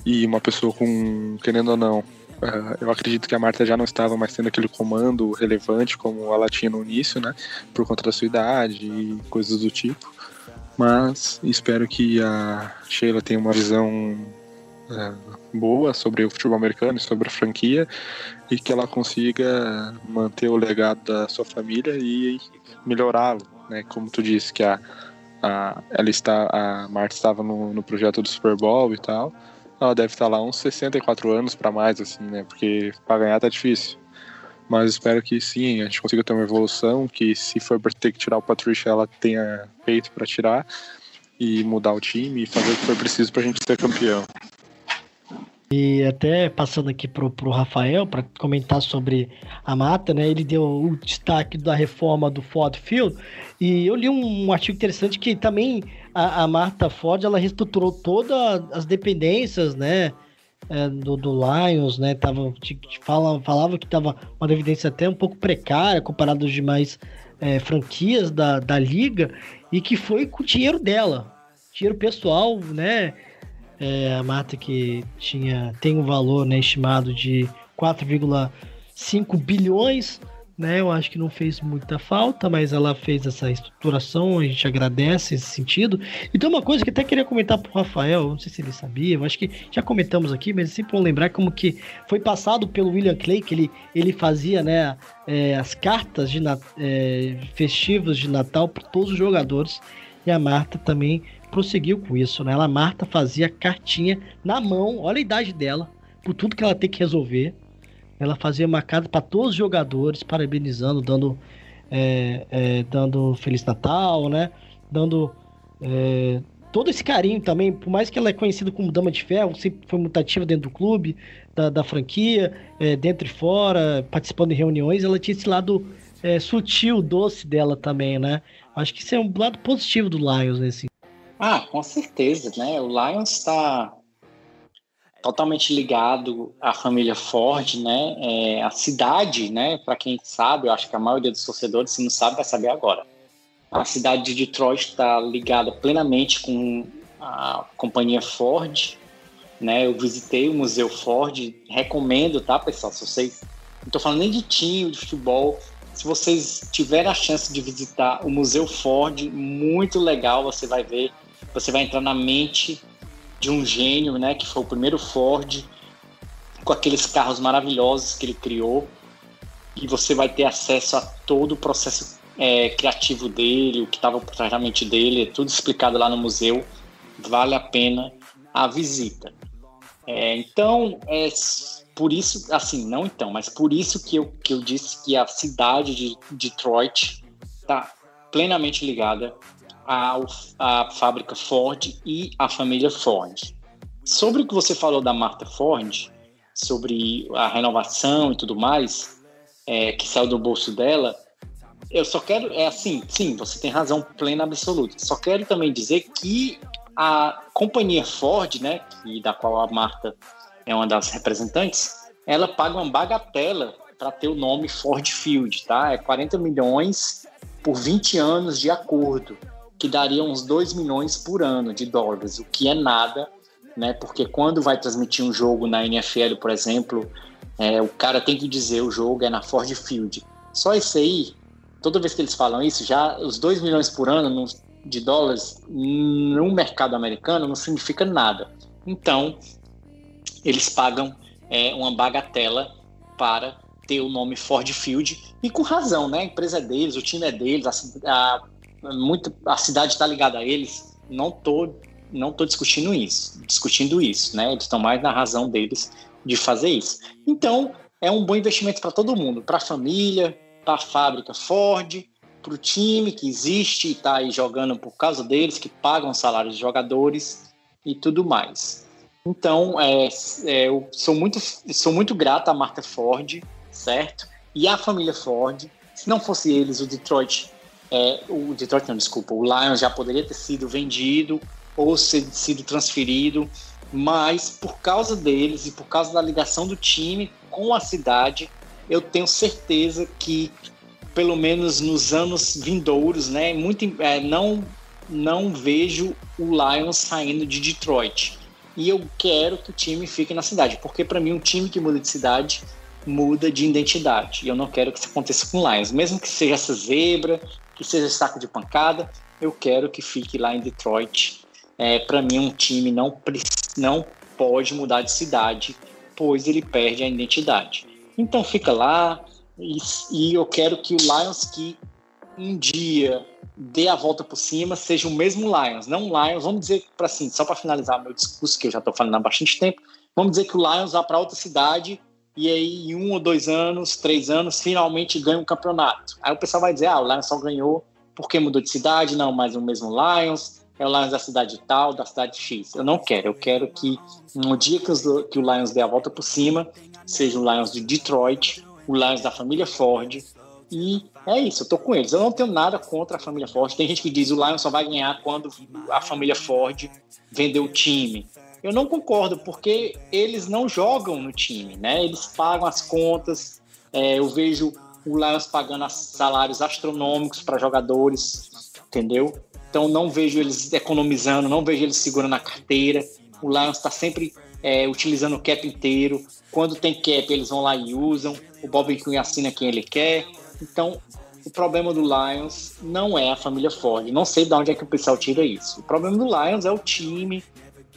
E uma pessoa com, querendo ou não, uh, eu acredito que a Marta já não estava mais tendo aquele comando relevante como ela tinha no início, né? Por conta da sua idade e coisas do tipo. Mas espero que a Sheila tenha uma visão é, boa sobre o futebol americano e sobre a franquia e que ela consiga manter o legado da sua família e melhorá-lo, né? Como tu disse que a, a ela está a Marta estava no, no projeto do Super Bowl e tal, ela deve estar lá uns 64 anos para mais assim, né? Porque para ganhar tá difícil. Mas espero que sim, a gente consiga ter uma evolução, que se for para ter que tirar o Patricia, ela tenha feito para tirar e mudar o time e fazer o que for preciso para a gente ser campeão. E até passando aqui pro, pro Rafael para comentar sobre a mata, né? Ele deu o destaque da reforma do Ford Field e eu li um, um artigo interessante que também a, a Marta Ford ela reestruturou todas as dependências, né? É, do, do Lions, né? Tava, fala, falava que tava uma evidência até um pouco precária comparado aos demais é, franquias da, da liga e que foi com o dinheiro dela, dinheiro pessoal, né? É, a Mata que tinha tem um valor né, estimado de 4,5 bilhões, né? Eu acho que não fez muita falta, mas ela fez essa estruturação, a gente agradece esse sentido. Então uma coisa que até queria comentar pro Rafael, não sei se ele sabia, eu acho que já comentamos aqui, mas é sempre bom lembrar como que foi passado pelo William Clay, que ele, ele fazia, né, é, as cartas de é, festivas de Natal para todos os jogadores. E a Marta também prosseguiu com isso, né? Ela, Marta, fazia cartinha na mão, olha a idade dela, por tudo que ela tem que resolver. Ela fazia uma carta para todos os jogadores, parabenizando, dando, é, é, dando Feliz Natal, né? Dando é, todo esse carinho também, por mais que ela é conhecida como Dama de Ferro, sempre foi muito ativa dentro do clube, da, da franquia, é, dentro e fora, participando de reuniões, ela tinha esse lado é, sutil, doce dela também, né? Acho que isso é um lado positivo do Lions nesse ah, com certeza, né? O Lions está totalmente ligado à família Ford, né? É, a cidade, né? Para quem sabe, eu acho que a maioria dos torcedores, se não sabe, vai saber agora. A cidade de Detroit está ligada plenamente com a companhia Ford, né? Eu visitei o Museu Ford, recomendo, tá, pessoal? Se vocês não estou falando nem de time, de futebol, se vocês tiverem a chance de visitar o Museu Ford, muito legal, você vai ver você vai entrar na mente de um gênio, né, que foi o primeiro Ford, com aqueles carros maravilhosos que ele criou, e você vai ter acesso a todo o processo é, criativo dele, o que estava por trás da mente dele, é tudo explicado lá no museu. Vale a pena a visita. É, então, é por isso, assim, não então, mas por isso que eu, que eu disse que a cidade de Detroit está plenamente ligada a, a fábrica Ford e a família Ford. Sobre o que você falou da Martha Ford, sobre a renovação e tudo mais, é, que saiu do bolso dela, eu só quero, é assim, sim, você tem razão plena absoluta. Só quero também dizer que a companhia Ford, né, que, da qual a Marta é uma das representantes, ela paga uma bagatela para ter o nome Ford Field, tá? É 40 milhões por 20 anos de acordo que daria uns 2 milhões por ano de dólares, o que é nada, né? Porque quando vai transmitir um jogo na NFL, por exemplo, é, o cara tem que dizer o jogo é na Ford Field. Só esse aí, toda vez que eles falam isso, já os 2 milhões por ano no, de dólares no mercado americano não significa nada. Então, eles pagam é, uma bagatela para ter o nome Ford Field e com razão, né? A empresa é deles, o time é deles, a, a muito a cidade está ligada a eles. Não tô não tô discutindo isso, discutindo isso, né? Eles estão mais na razão deles de fazer isso. Então é um bom investimento para todo mundo, para a família, para a fábrica Ford, para o time que existe e está aí jogando por causa deles, que pagam salários de jogadores e tudo mais. Então, é, é, eu sou muito, sou muito grato à marca Ford, certo? E à família Ford. Se não fosse eles, o Detroit é, o Detroit não, desculpa, o Lions já poderia ter sido vendido ou ser, sido transferido, mas por causa deles e por causa da ligação do time com a cidade, eu tenho certeza que pelo menos nos anos vindouros, né, muito, é, não não vejo o Lions saindo de Detroit. E eu quero que o time fique na cidade, porque para mim um time que muda de cidade muda de identidade. E eu não quero que isso aconteça com o Lions, mesmo que seja essa zebra, que seja saco de pancada, eu quero que fique lá em Detroit. É, para mim, um time não, não pode mudar de cidade, pois ele perde a identidade. Então fica lá e, e eu quero que o Lions que um dia dê a volta por cima seja o mesmo Lions, não o Lions. Vamos dizer para assim, só para finalizar meu discurso que eu já estou falando há bastante tempo, vamos dizer que o Lions vá para outra cidade e aí em um ou dois anos, três anos, finalmente ganha um campeonato. Aí o pessoal vai dizer, ah, o Lions só ganhou porque mudou de cidade, não mais o mesmo Lions, é o Lions da cidade tal, da cidade X. Eu não quero, eu quero que no dia que, os, que o Lions dê a volta por cima, seja o Lions de Detroit, o Lions da família Ford, e é isso, eu tô com eles. Eu não tenho nada contra a família Ford. Tem gente que diz o Lions só vai ganhar quando a família Ford vender o time. Eu não concordo, porque eles não jogam no time, né? Eles pagam as contas. É, eu vejo o Lions pagando salários astronômicos para jogadores, entendeu? Então não vejo eles economizando, não vejo eles segurando a carteira. O Lions está sempre é, utilizando o cap inteiro. Quando tem cap, eles vão lá e usam. O Bob Quinn assina quem ele quer. Então, o problema do Lions não é a família Ford. Não sei de onde é que o pessoal tira isso. O problema do Lions é o time,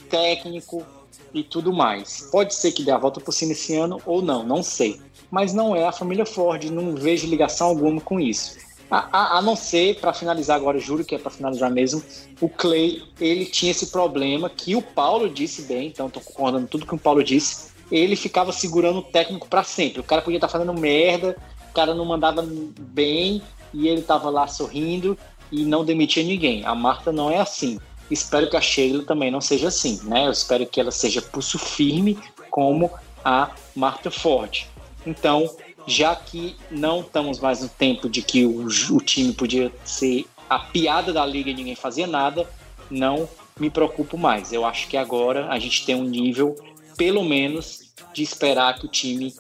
técnico e tudo mais. Pode ser que dê a volta por cima esse ano ou não, não sei. Mas não é a família Ford, não vejo ligação alguma com isso. A, a, a não ser, para finalizar agora, juro que é para finalizar mesmo, o Clay, ele tinha esse problema que o Paulo disse bem, então estou concordando tudo que o Paulo disse, ele ficava segurando o técnico para sempre. O cara podia estar tá fazendo merda, o cara não mandava bem e ele estava lá sorrindo e não demitia ninguém. A Marta não é assim. Espero que a Sheila também não seja assim, né? Eu espero que ela seja pulso firme como a Marta Ford. Então, já que não estamos mais no tempo de que o, o time podia ser a piada da liga e ninguém fazia nada, não me preocupo mais. Eu acho que agora a gente tem um nível, pelo menos, de esperar que o time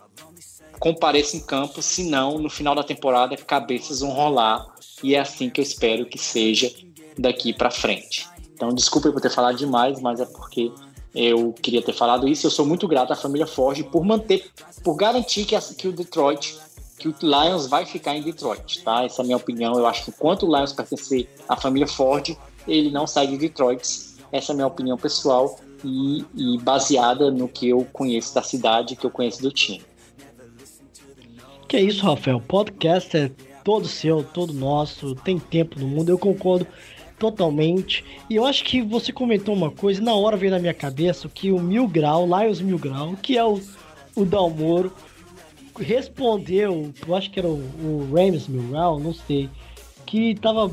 compareça em campo, senão no final da temporada cabeças vão rolar e é assim que eu espero que seja daqui para frente. Então, desculpe por ter falado demais, mas é porque eu queria ter falado isso. Eu sou muito grato à família Ford por manter, por garantir que, que o Detroit, que o Lions vai ficar em Detroit, tá? Essa é a minha opinião. Eu acho que enquanto o Lions pertencer à família Ford, ele não sai de Detroit. Essa é a minha opinião pessoal e, e baseada no que eu conheço da cidade, que eu conheço do time. Que é isso, Rafael. Podcast é todo seu, todo nosso, tem tempo no mundo. Eu concordo totalmente. E eu acho que você comentou uma coisa, na hora veio na minha cabeça que o Mil Grau, Lions Mil Grau, que é o, o Dalmoro, respondeu, eu acho que era o, o Rams Mil Grau, não sei, que tava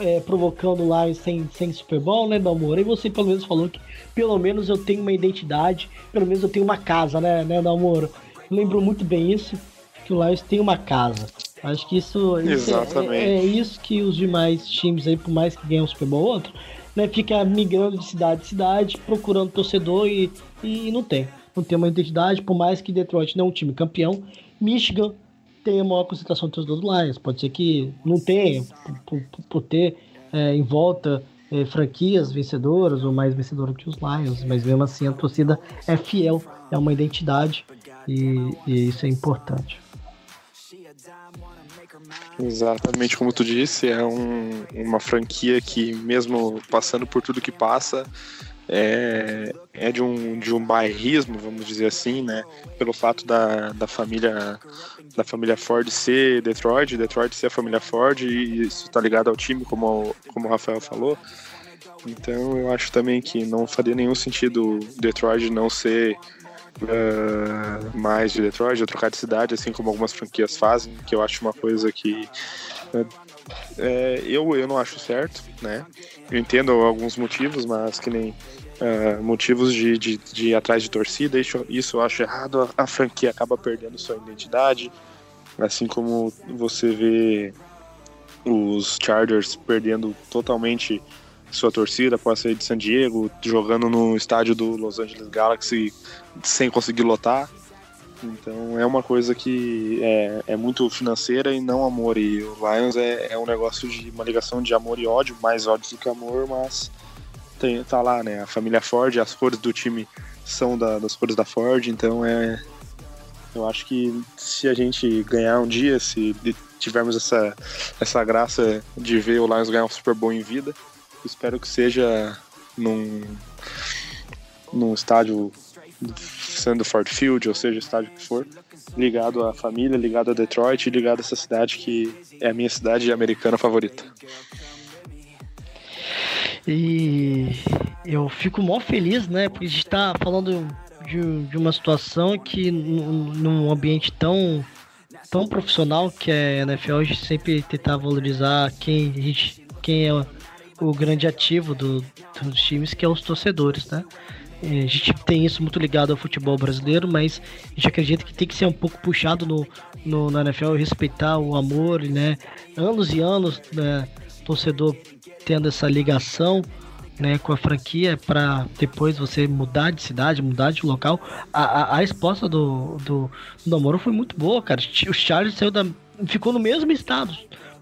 é, provocando Lions sem, sem Super Bowl, né, Dalmoro? E você pelo menos falou que pelo menos eu tenho uma identidade, pelo menos eu tenho uma casa, né, né Dalmoro? Lembro muito bem isso, que o Lions tem uma casa. Acho que isso, isso é, é, isso que os demais times aí, por mais que ganhem um Super Bowl ou outro, né, fica migrando de cidade em cidade, procurando torcedor e, e não tem. Não tem uma identidade, por mais que Detroit não é um time campeão. Michigan tem a maior concentração de torcedores do Lions. Pode ser que não tenha, por, por, por ter é, em volta é, franquias vencedoras ou mais vencedoras que os Lions, mas mesmo assim a torcida é fiel, é uma identidade e, e isso é importante. Exatamente como tu disse, é um, uma franquia que, mesmo passando por tudo que passa, é, é de, um, de um bairrismo, vamos dizer assim, né? Pelo fato da, da família da família Ford ser Detroit, Detroit ser a família Ford, e isso tá ligado ao time, como, como o Rafael falou. Então eu acho também que não faria nenhum sentido Detroit não ser uh, mais de Detroit, de trocar de cidade, assim como algumas franquias fazem, que eu acho uma coisa que uh, é, eu, eu não acho certo, né? Eu entendo alguns motivos, mas que nem uh, motivos de, de, de, ir atrás de torcida, isso, isso eu acho errado, a, a franquia acaba perdendo sua identidade, assim como você vê os Chargers perdendo totalmente sua torcida após sair de San Diego, jogando no estádio do Los Angeles Galaxy sem conseguir lotar. Então é uma coisa que é, é muito financeira e não amor. E o Lions é, é, um negócio de uma ligação de amor e ódio, mais ódio do que amor, mas tem, tá lá, né? A família Ford, as cores do time são da, das cores da Ford, então é. Eu acho que se a gente ganhar um dia, se tivermos essa, essa graça de ver o Lions ganhar um Super Bowl em vida, espero que seja num num estádio sendo Ford Field, ou seja, estádio que for, ligado à família, ligado a Detroit, ligado a essa cidade que é a minha cidade americana favorita. E eu fico mó feliz, né? Porque a gente tá falando de, de uma situação que num ambiente tão tão profissional que é a NFL, a gente sempre tentar valorizar quem a gente, quem é o grande ativo do, dos times, que é os torcedores, né? A gente tem isso muito ligado ao futebol brasileiro, mas a gente acredita que tem que ser um pouco puxado no, no, na NFL, respeitar o amor, né? Anos e anos, né? Torcedor tendo essa ligação né, com a franquia para depois você mudar de cidade, mudar de local. A, a, a esposa do, do, do namoro foi muito boa, cara. O Charles saiu da, ficou no mesmo estado,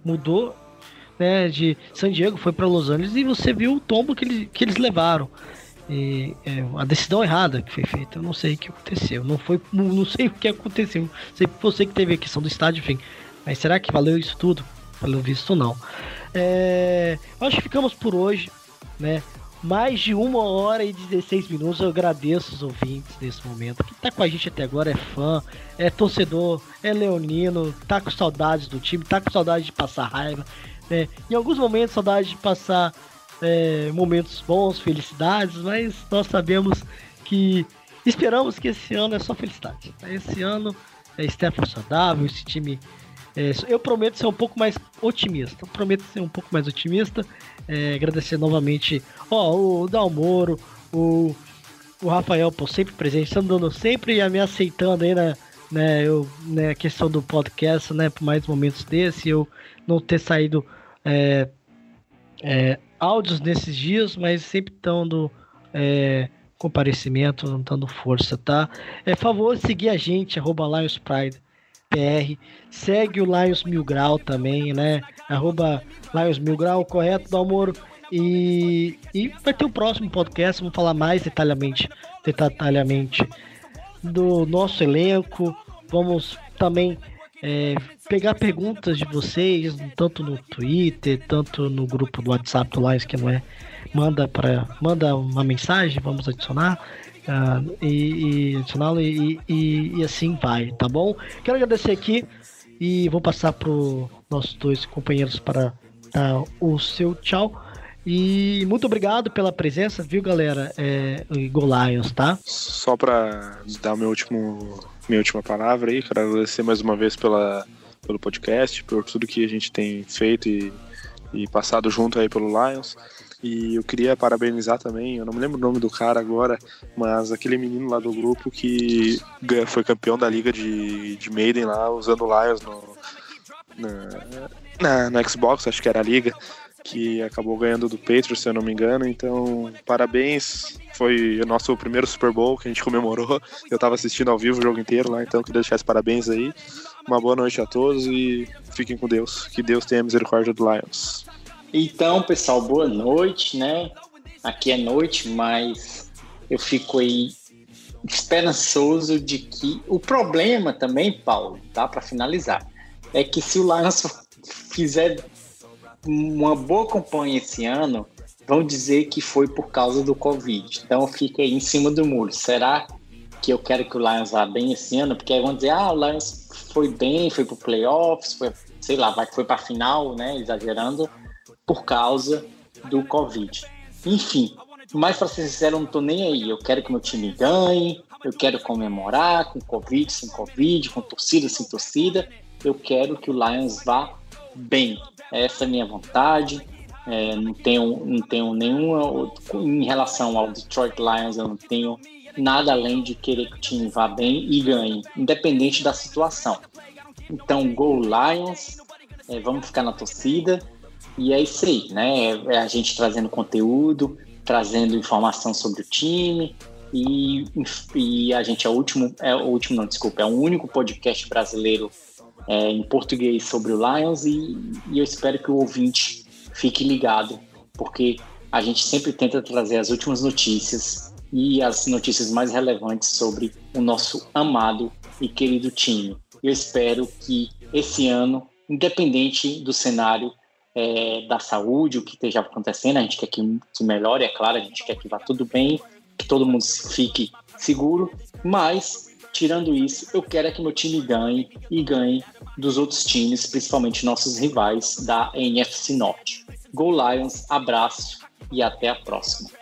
mudou né, de San Diego, foi para Los Angeles e você viu o tombo que, ele, que eles levaram. E, é, a decisão errada que foi feita, eu não sei o que aconteceu. Não foi, não, sei o que aconteceu. Sei que você que teve a questão do estádio, enfim. Mas será que valeu isso tudo? Pelo visto, não. É, acho que ficamos por hoje, né? Mais de uma hora e 16 minutos. Eu agradeço os ouvintes nesse momento. Quem tá com a gente até agora é fã, é torcedor, é leonino, tá com saudades do time, tá com saudade de passar raiva. Né? Em alguns momentos, saudade de passar é, momentos bons, felicidades, mas nós sabemos que esperamos que esse ano é só felicidade. Esse ano é Stefan saudável, esse time é, eu prometo ser um pouco mais otimista. Prometo ser um pouco mais otimista. É, agradecer novamente ó, o Dalmoro, o, o Rafael por sempre presente, estando dando sempre e me aceitando aí na né, eu, né, a questão do podcast, né, por mais momentos desse, eu não ter saído é, é, áudios nesses dias, mas sempre dando é, comparecimento, dando força, tá? É favor seguir a gente, arroba Lions Pride PR. Segue o Lions Mil Grau também, né? Arroba Lions Mil Grau, correto, Dalmoro? E, e vai ter o próximo podcast, vamos falar mais detalhadamente, detalhadamente do nosso elenco. Vamos também é, pegar perguntas de vocês, tanto no Twitter, tanto no grupo do WhatsApp do Lions, que não é. Manda, para manda uma mensagem, vamos adicionar. Uh, e, e adicioná-lo e, e, e, assim vai, tá bom? Quero agradecer aqui e vou passar para nossos dois companheiros para dar o seu tchau. E muito obrigado pela presença, viu, galera? É, Go Lions, tá? Só para dar meu último, minha última palavra aí, quero agradecer mais uma vez pela, pelo podcast, por tudo que a gente tem feito e, e passado junto aí pelo Lions. E eu queria parabenizar também, eu não me lembro o nome do cara agora, mas aquele menino lá do grupo que foi campeão da liga de, de Maiden lá, usando Lions no, na, na, na Xbox, acho que era a liga, que acabou ganhando do Patriots, se eu não me engano. Então, parabéns. Foi o nosso primeiro Super Bowl que a gente comemorou. Eu estava assistindo ao vivo o jogo inteiro lá, então queria deixar os parabéns aí. Uma boa noite a todos e fiquem com Deus. Que Deus tenha misericórdia do Lions. Então, pessoal, boa noite, né? Aqui é noite, mas eu fico aí esperançoso de que o problema também, Paulo, tá? Para finalizar, é que se o Lions (laughs) fizer uma boa campanha esse ano, vão dizer que foi por causa do Covid. Então fica aí em cima do muro. Será que eu quero que o Lions vá bem esse ano? Porque aí vão dizer, ah, o Lions foi bem, foi pro playoffs, foi, sei lá, vai que foi pra final, né? Exagerando por causa do Covid. Enfim, mas para ser sincero, eu não tô nem aí. Eu quero que meu time ganhe, eu quero comemorar com Covid, sem Covid, com torcida, sem torcida. Eu quero que o Lions vá bem. Essa é a minha vontade. É, não tenho, não tenho nenhuma. Em relação ao Detroit Lions, eu não tenho nada além de querer que o time vá bem e ganhe, independente da situação. Então, Go Lions, é, vamos ficar na torcida. E é isso aí, né? É a gente trazendo conteúdo, trazendo informação sobre o time. E, e a gente é o último, é o último, não, desculpa, é o único podcast brasileiro é, em português sobre o Lions. E, e eu espero que o ouvinte fique ligado, porque a gente sempre tenta trazer as últimas notícias e as notícias mais relevantes sobre o nosso amado e querido time. Eu espero que esse ano, independente do cenário, é, da saúde, o que esteja acontecendo, a gente quer que, que melhore, é claro, a gente quer que vá tudo bem, que todo mundo fique seguro, mas tirando isso, eu quero é que meu time ganhe e ganhe dos outros times, principalmente nossos rivais da NFC Norte. Go Lions, abraço e até a próxima.